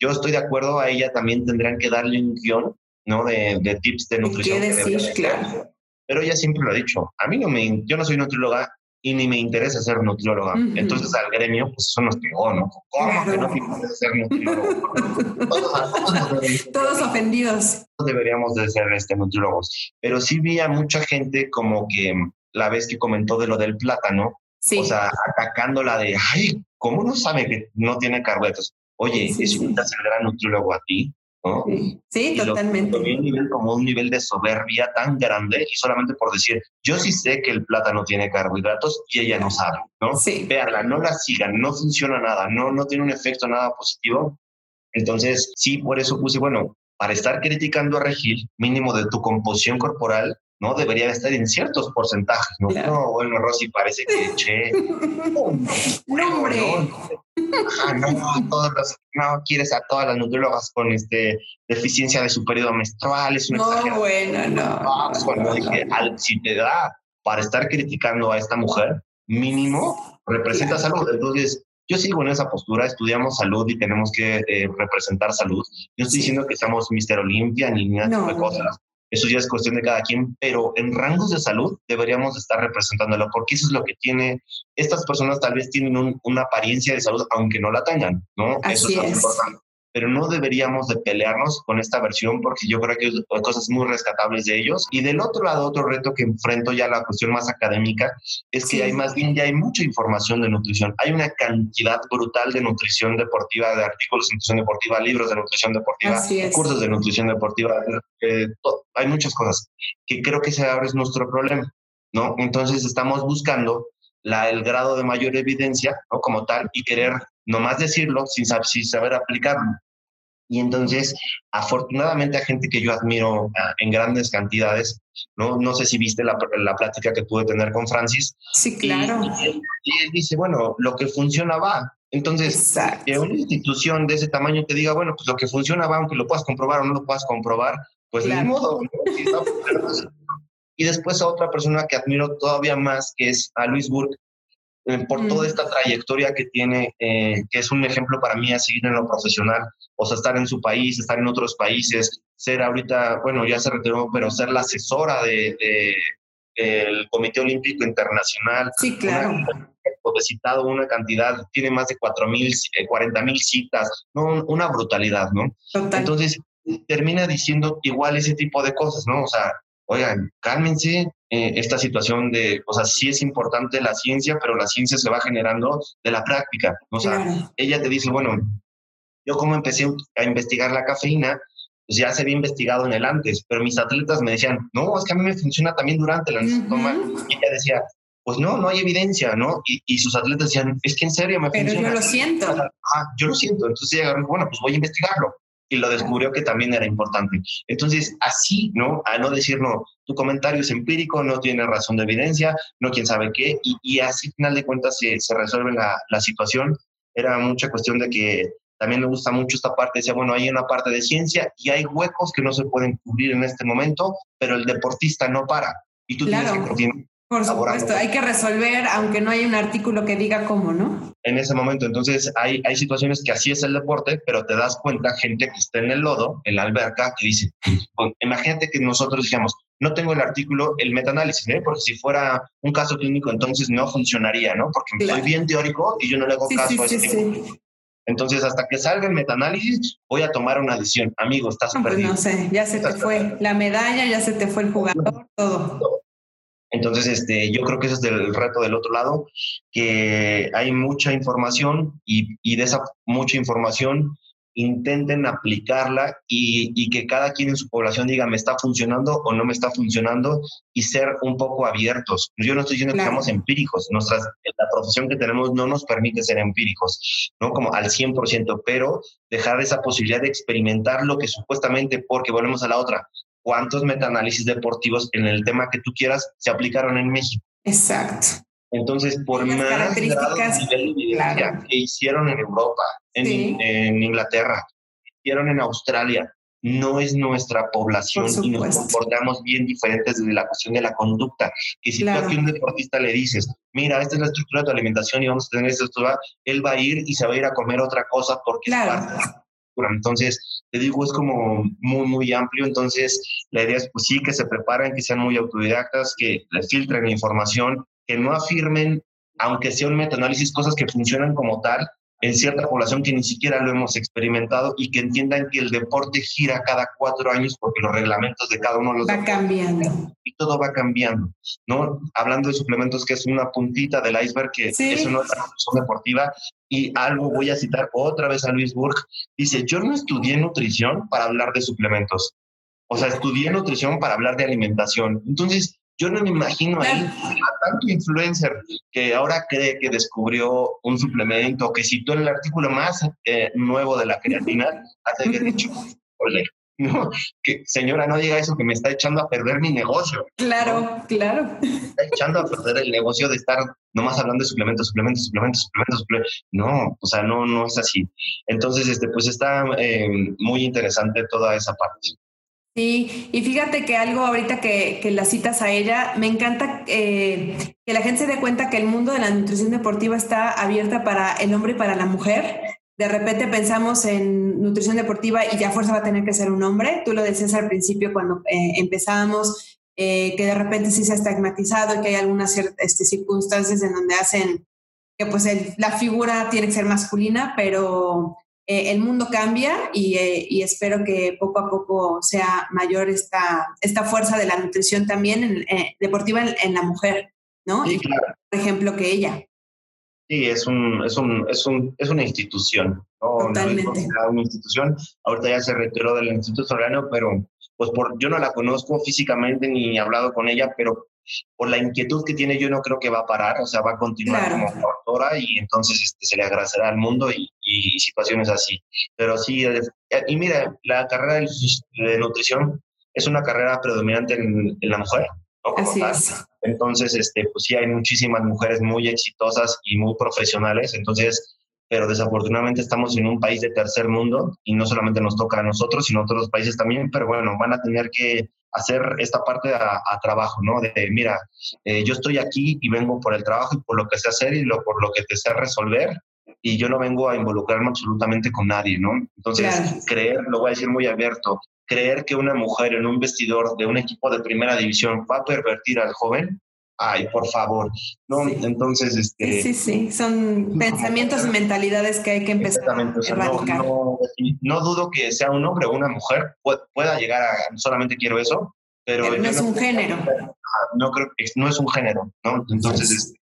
yo estoy de acuerdo, a ella también tendrán que darle un guion, ¿no? De, de tips de nutrición. ¿Qué decir? Claro. Pero ella siempre lo ha dicho, a mí no me, yo no soy nutrióloga, y ni me interesa ser nutrióloga. Entonces al gremio, pues eso nos pegó, ¿no? ¿Cómo que no te interesa ser nutriólogo? <laughs> todos, ofendidos. Deberíamos de ser este, nutriólogos. Pero sí vi a mucha gente como que la vez que comentó de lo del plátano, sí. o sea, atacándola de, ay, ¿cómo no sabe que no tiene carbohidratos? Oye, sí, sí, el gran nutriólogo a ti? Sí, totalmente. un nivel como un nivel de soberbia tan grande y solamente por decir, yo sí sé que el plátano tiene carbohidratos y ella no sabe, ¿no? Sí. Veanla, no la sigan, no funciona nada, no, no tiene un efecto nada positivo. Entonces, sí, por eso puse, bueno, para estar criticando a Regil, mínimo de tu composición corporal, ¿no? Debería estar en ciertos porcentajes, ¿no? No, bueno, Rosy parece que, <laughs> che, hombre, no, todos los, no quieres a todas las nutriólogas con este deficiencia de su periodo menstrual, es una No, bueno, no. dije, si te da para estar criticando a esta mujer, mínimo representa salud. Entonces, yo sigo en esa postura, estudiamos salud y tenemos que eh, representar salud. Yo estoy diciendo que estamos Mister Olimpia ni nada de cosas eso ya es cuestión de cada quien, pero en rangos de salud deberíamos estar representándolo, porque eso es lo que tiene, estas personas tal vez tienen una apariencia de salud, aunque no la tengan, ¿no? eso es, es. importante pero no deberíamos de pelearnos con esta versión porque yo creo que hay cosas muy rescatables de ellos. Y del otro lado, otro reto que enfrento ya la cuestión más académica es que hay más bien ya hay mucha información de nutrición. Hay una cantidad brutal de nutrición deportiva, de artículos de nutrición deportiva, libros de nutrición deportiva, cursos de nutrición deportiva. Eh, hay muchas cosas que creo que ese ahora es nuestro problema, ¿no? Entonces estamos buscando la, el grado de mayor evidencia, ¿no? Como tal, y querer nomás decirlo sin, sin saber aplicarlo. Y entonces, afortunadamente, a gente que yo admiro ah, en grandes cantidades, ¿no? No sé si viste la, la plática que pude tener con Francis. Sí, claro. Y, él dice, bueno, lo que funciona va. Entonces, que una institución de ese tamaño te diga, bueno, pues lo que funciona va, aunque lo puedas comprobar o no lo puedas comprobar, pues de modo. <laughs> y después a otra persona que admiro todavía más, que es a Luis Burke, eh, por toda esta trayectoria que tiene, eh, que es un ejemplo para mí a seguir en lo profesional, o sea, estar en su país, estar en otros países, ser ahorita, bueno, ya se retiró, pero ser la asesora de, el Comité Olímpico Internacional. Sí, claro. Citado una cantidad, tiene más de 4 mil, 40 eh, mil citas, ¿no? una brutalidad, ¿no? Entonces, termina diciendo igual ese tipo de cosas, ¿no? O sea, oigan, cálmense, eh, esta situación de, o sea, sí es importante la ciencia, pero la ciencia se va generando de la práctica. O sea, ella te dice, bueno, yo como empecé a investigar la cafeína, pues ya se había investigado en el antes, pero mis atletas me decían, no, es que a mí me funciona también durante la uh Y ella decía, pues no, no hay evidencia, ¿no? Y, sus atletas decían, es que en serio me funciona. Pero yo lo siento. Ah, yo lo siento. Entonces ella bueno, pues voy a investigarlo y lo descubrió que también era importante. Entonces, así, ¿no? A no decir, no, tu comentario es empírico, no tiene razón de evidencia, no quién sabe qué, y, y así, al final de cuentas, se, se resuelve la, la, situación. Era mucha cuestión de que también me gusta mucho esta parte, decía, bueno, hay una parte de ciencia y hay huecos que no se pueden cubrir en este momento, pero el deportista no para. Y tú tienes que continuar por supuesto, hay que resolver, aunque no hay un artículo que diga cómo, ¿no? En ese momento, entonces hay, hay situaciones que así es el deporte, pero te das cuenta, gente que está en el lodo, en la alberca, que dice, pues, imagínate que nosotros digamos, no tengo el artículo, el metaanálisis, ¿eh? porque si fuera un caso clínico, entonces no funcionaría, ¿no? Porque soy bien teórico y yo no le hago caso a ese Entonces, hasta que salga el metaanálisis, voy a tomar una decisión. Amigo, estás no, pues perdido. no sé, ya se te fue la medalla, ya se te fue el jugador, todo. Entonces, este, yo creo que ese es el reto del otro lado, que hay mucha información y, y de esa mucha información intenten aplicarla y, y, que cada quien en su población diga me está funcionando o no me está funcionando y ser un poco abiertos. Yo no estoy diciendo que seamos empíricos, Nuestra, la profesión que tenemos no nos permite ser empíricos, ¿no? Como al 100%, pero dejar esa posibilidad de experimentar lo que supuestamente, porque volvemos a la otra, cuántos metaanálisis deportivos en el tema que tú quieras se aplicaron en México. Exacto. Entonces, por más características que hicieron en Europa, en, en Inglaterra, hicieron en Australia, no es nuestra población y nos comportamos bien diferentes desde la cuestión de la conducta. Y si tú a un deportista le dices, mira, esta es la estructura de tu alimentación y vamos a tener esto, esto va, él va a ir y se va a ir a comer otra cosa porque es parte entonces, te digo, es como muy, muy amplio. Entonces, la idea es, pues sí, que se preparen, que sean muy autodidactas, que filtren información, que no afirmen, aunque sea un metaanálisis, cosas que funcionan como tal, en cierta población que ni siquiera lo hemos experimentado y que entiendan que el deporte gira cada cuatro años porque los reglamentos de cada uno los va cambiando. Y todo va cambiando, ¿no? Hablando de suplementos que es una puntita del iceberg que es una profesión deportiva. Y algo voy a citar otra vez a Luis Burg. Dice yo no estudié nutrición para hablar de suplementos, o sea estudié nutrición para hablar de alimentación, entonces yo no me imagino ahí a tanto influencer que ahora cree que descubrió un suplemento, que citó el artículo más eh, nuevo de la creatina, <laughs> hace que dicho, ole, ¿no? Que señora, no diga eso que me está echando a perder mi negocio. Claro, claro. Me está echando a perder el negocio de estar nomás hablando de suplementos, suplementos, suplementos, suplementos, suplementos. No, o sea, no, no es así. Entonces, este, pues está eh, muy interesante toda esa parte. Sí, y fíjate que algo ahorita que, que la citas a ella, me encanta eh, que la gente se dé cuenta que el mundo de la nutrición deportiva está abierta para el hombre y para la mujer. De repente pensamos en nutrición deportiva y ya fuerza va a tener que ser un hombre. Tú lo decías al principio cuando eh, empezábamos, eh, que de repente sí se ha estigmatizado y que hay algunas este, circunstancias en donde hacen que pues la figura tiene que ser masculina, pero eh, el mundo cambia eh, y, espero que poco a poco sea mayor esta, esta fuerza de la nutrición también eh, deportiva en, la mujer, ¿no? Sí, claro. Por ejemplo, que ella. Sí, es, un, es, un, es, un, es una institución, ¿no? Totalmente. una institución. Ahorita ya se retiró del Instituto Soberano, pero pues por, yo no la conozco físicamente ni he hablado con ella, pero por la inquietud que tiene yo no creo que va a parar, o sea, va a continuar como doctora y entonces este, se le agradecerá al mundo y, situaciones así. Pero sí, eh, y mira, la carrera de, nutrición es una carrera predominante en, la mujer, ¿no? así es. Entonces, este, pues sí hay muchísimas mujeres muy exitosas y muy profesionales, entonces pero desafortunadamente estamos en un país de tercer mundo y no solamente nos toca a nosotros, sino a otros países también, pero bueno, van a tener que hacer esta parte a, trabajo, ¿no? De, mira, eh, yo estoy aquí y vengo por el trabajo y por lo que sé hacer y lo, por lo que te sé resolver y yo no vengo a involucrarme absolutamente con nadie, ¿no? Entonces, creer, lo voy a decir muy abierto, creer que una mujer en un vestidor de un equipo de primera división va a pervertir al joven, ay, por favor, ¿no? Entonces, este... Sí, sí, son pensamientos y mentalidades que hay que empezar a erradicar. No, dudo que sea un hombre o una mujer pueda llegar a, solamente quiero eso, pero... no es un género. No creo que no es un género, ¿no? Entonces, este,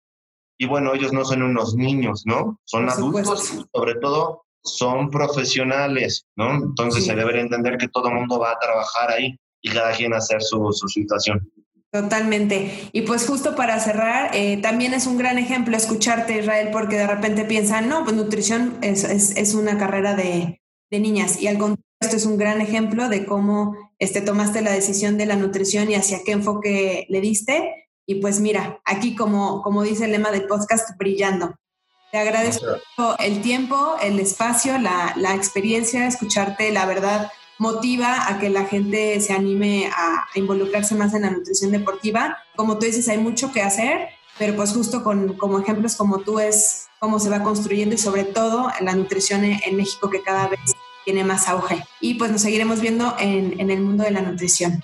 y bueno, ellos no son unos niños, ¿no? Son adultos, sobre todo son profesionales, ¿no? Entonces se debe entender que todo el mundo va a trabajar ahí y cada quien hacer su, su situación. Totalmente. Y pues justo para cerrar, eh, también es un gran ejemplo escucharte, Israel, porque de repente piensan, no, pues nutrición es, es, una carrera de, de, niñas. Y al contrario, esto es un gran ejemplo de cómo este, tomaste la decisión de la nutrición y hacia qué enfoque le diste. Y pues mira, aquí como, como dice el lema del podcast, brillando. Te agradezco el tiempo, el espacio, la, la experiencia, escucharte, la verdad motiva a que la gente se anime a, involucrarse más en la nutrición deportiva. Como tú dices, hay mucho que hacer, pero pues justo con como ejemplos como tú es cómo se va construyendo y sobre todo la nutrición en, México que cada vez tiene más auge. Y pues nos seguiremos viendo en, en el mundo de la nutrición.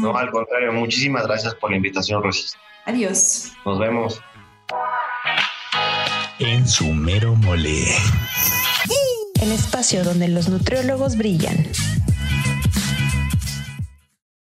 No, al contrario, muchísimas gracias por la invitación, Rosy. Adiós. Nos vemos. En su mero mole. El espacio donde los nutriólogos brillan.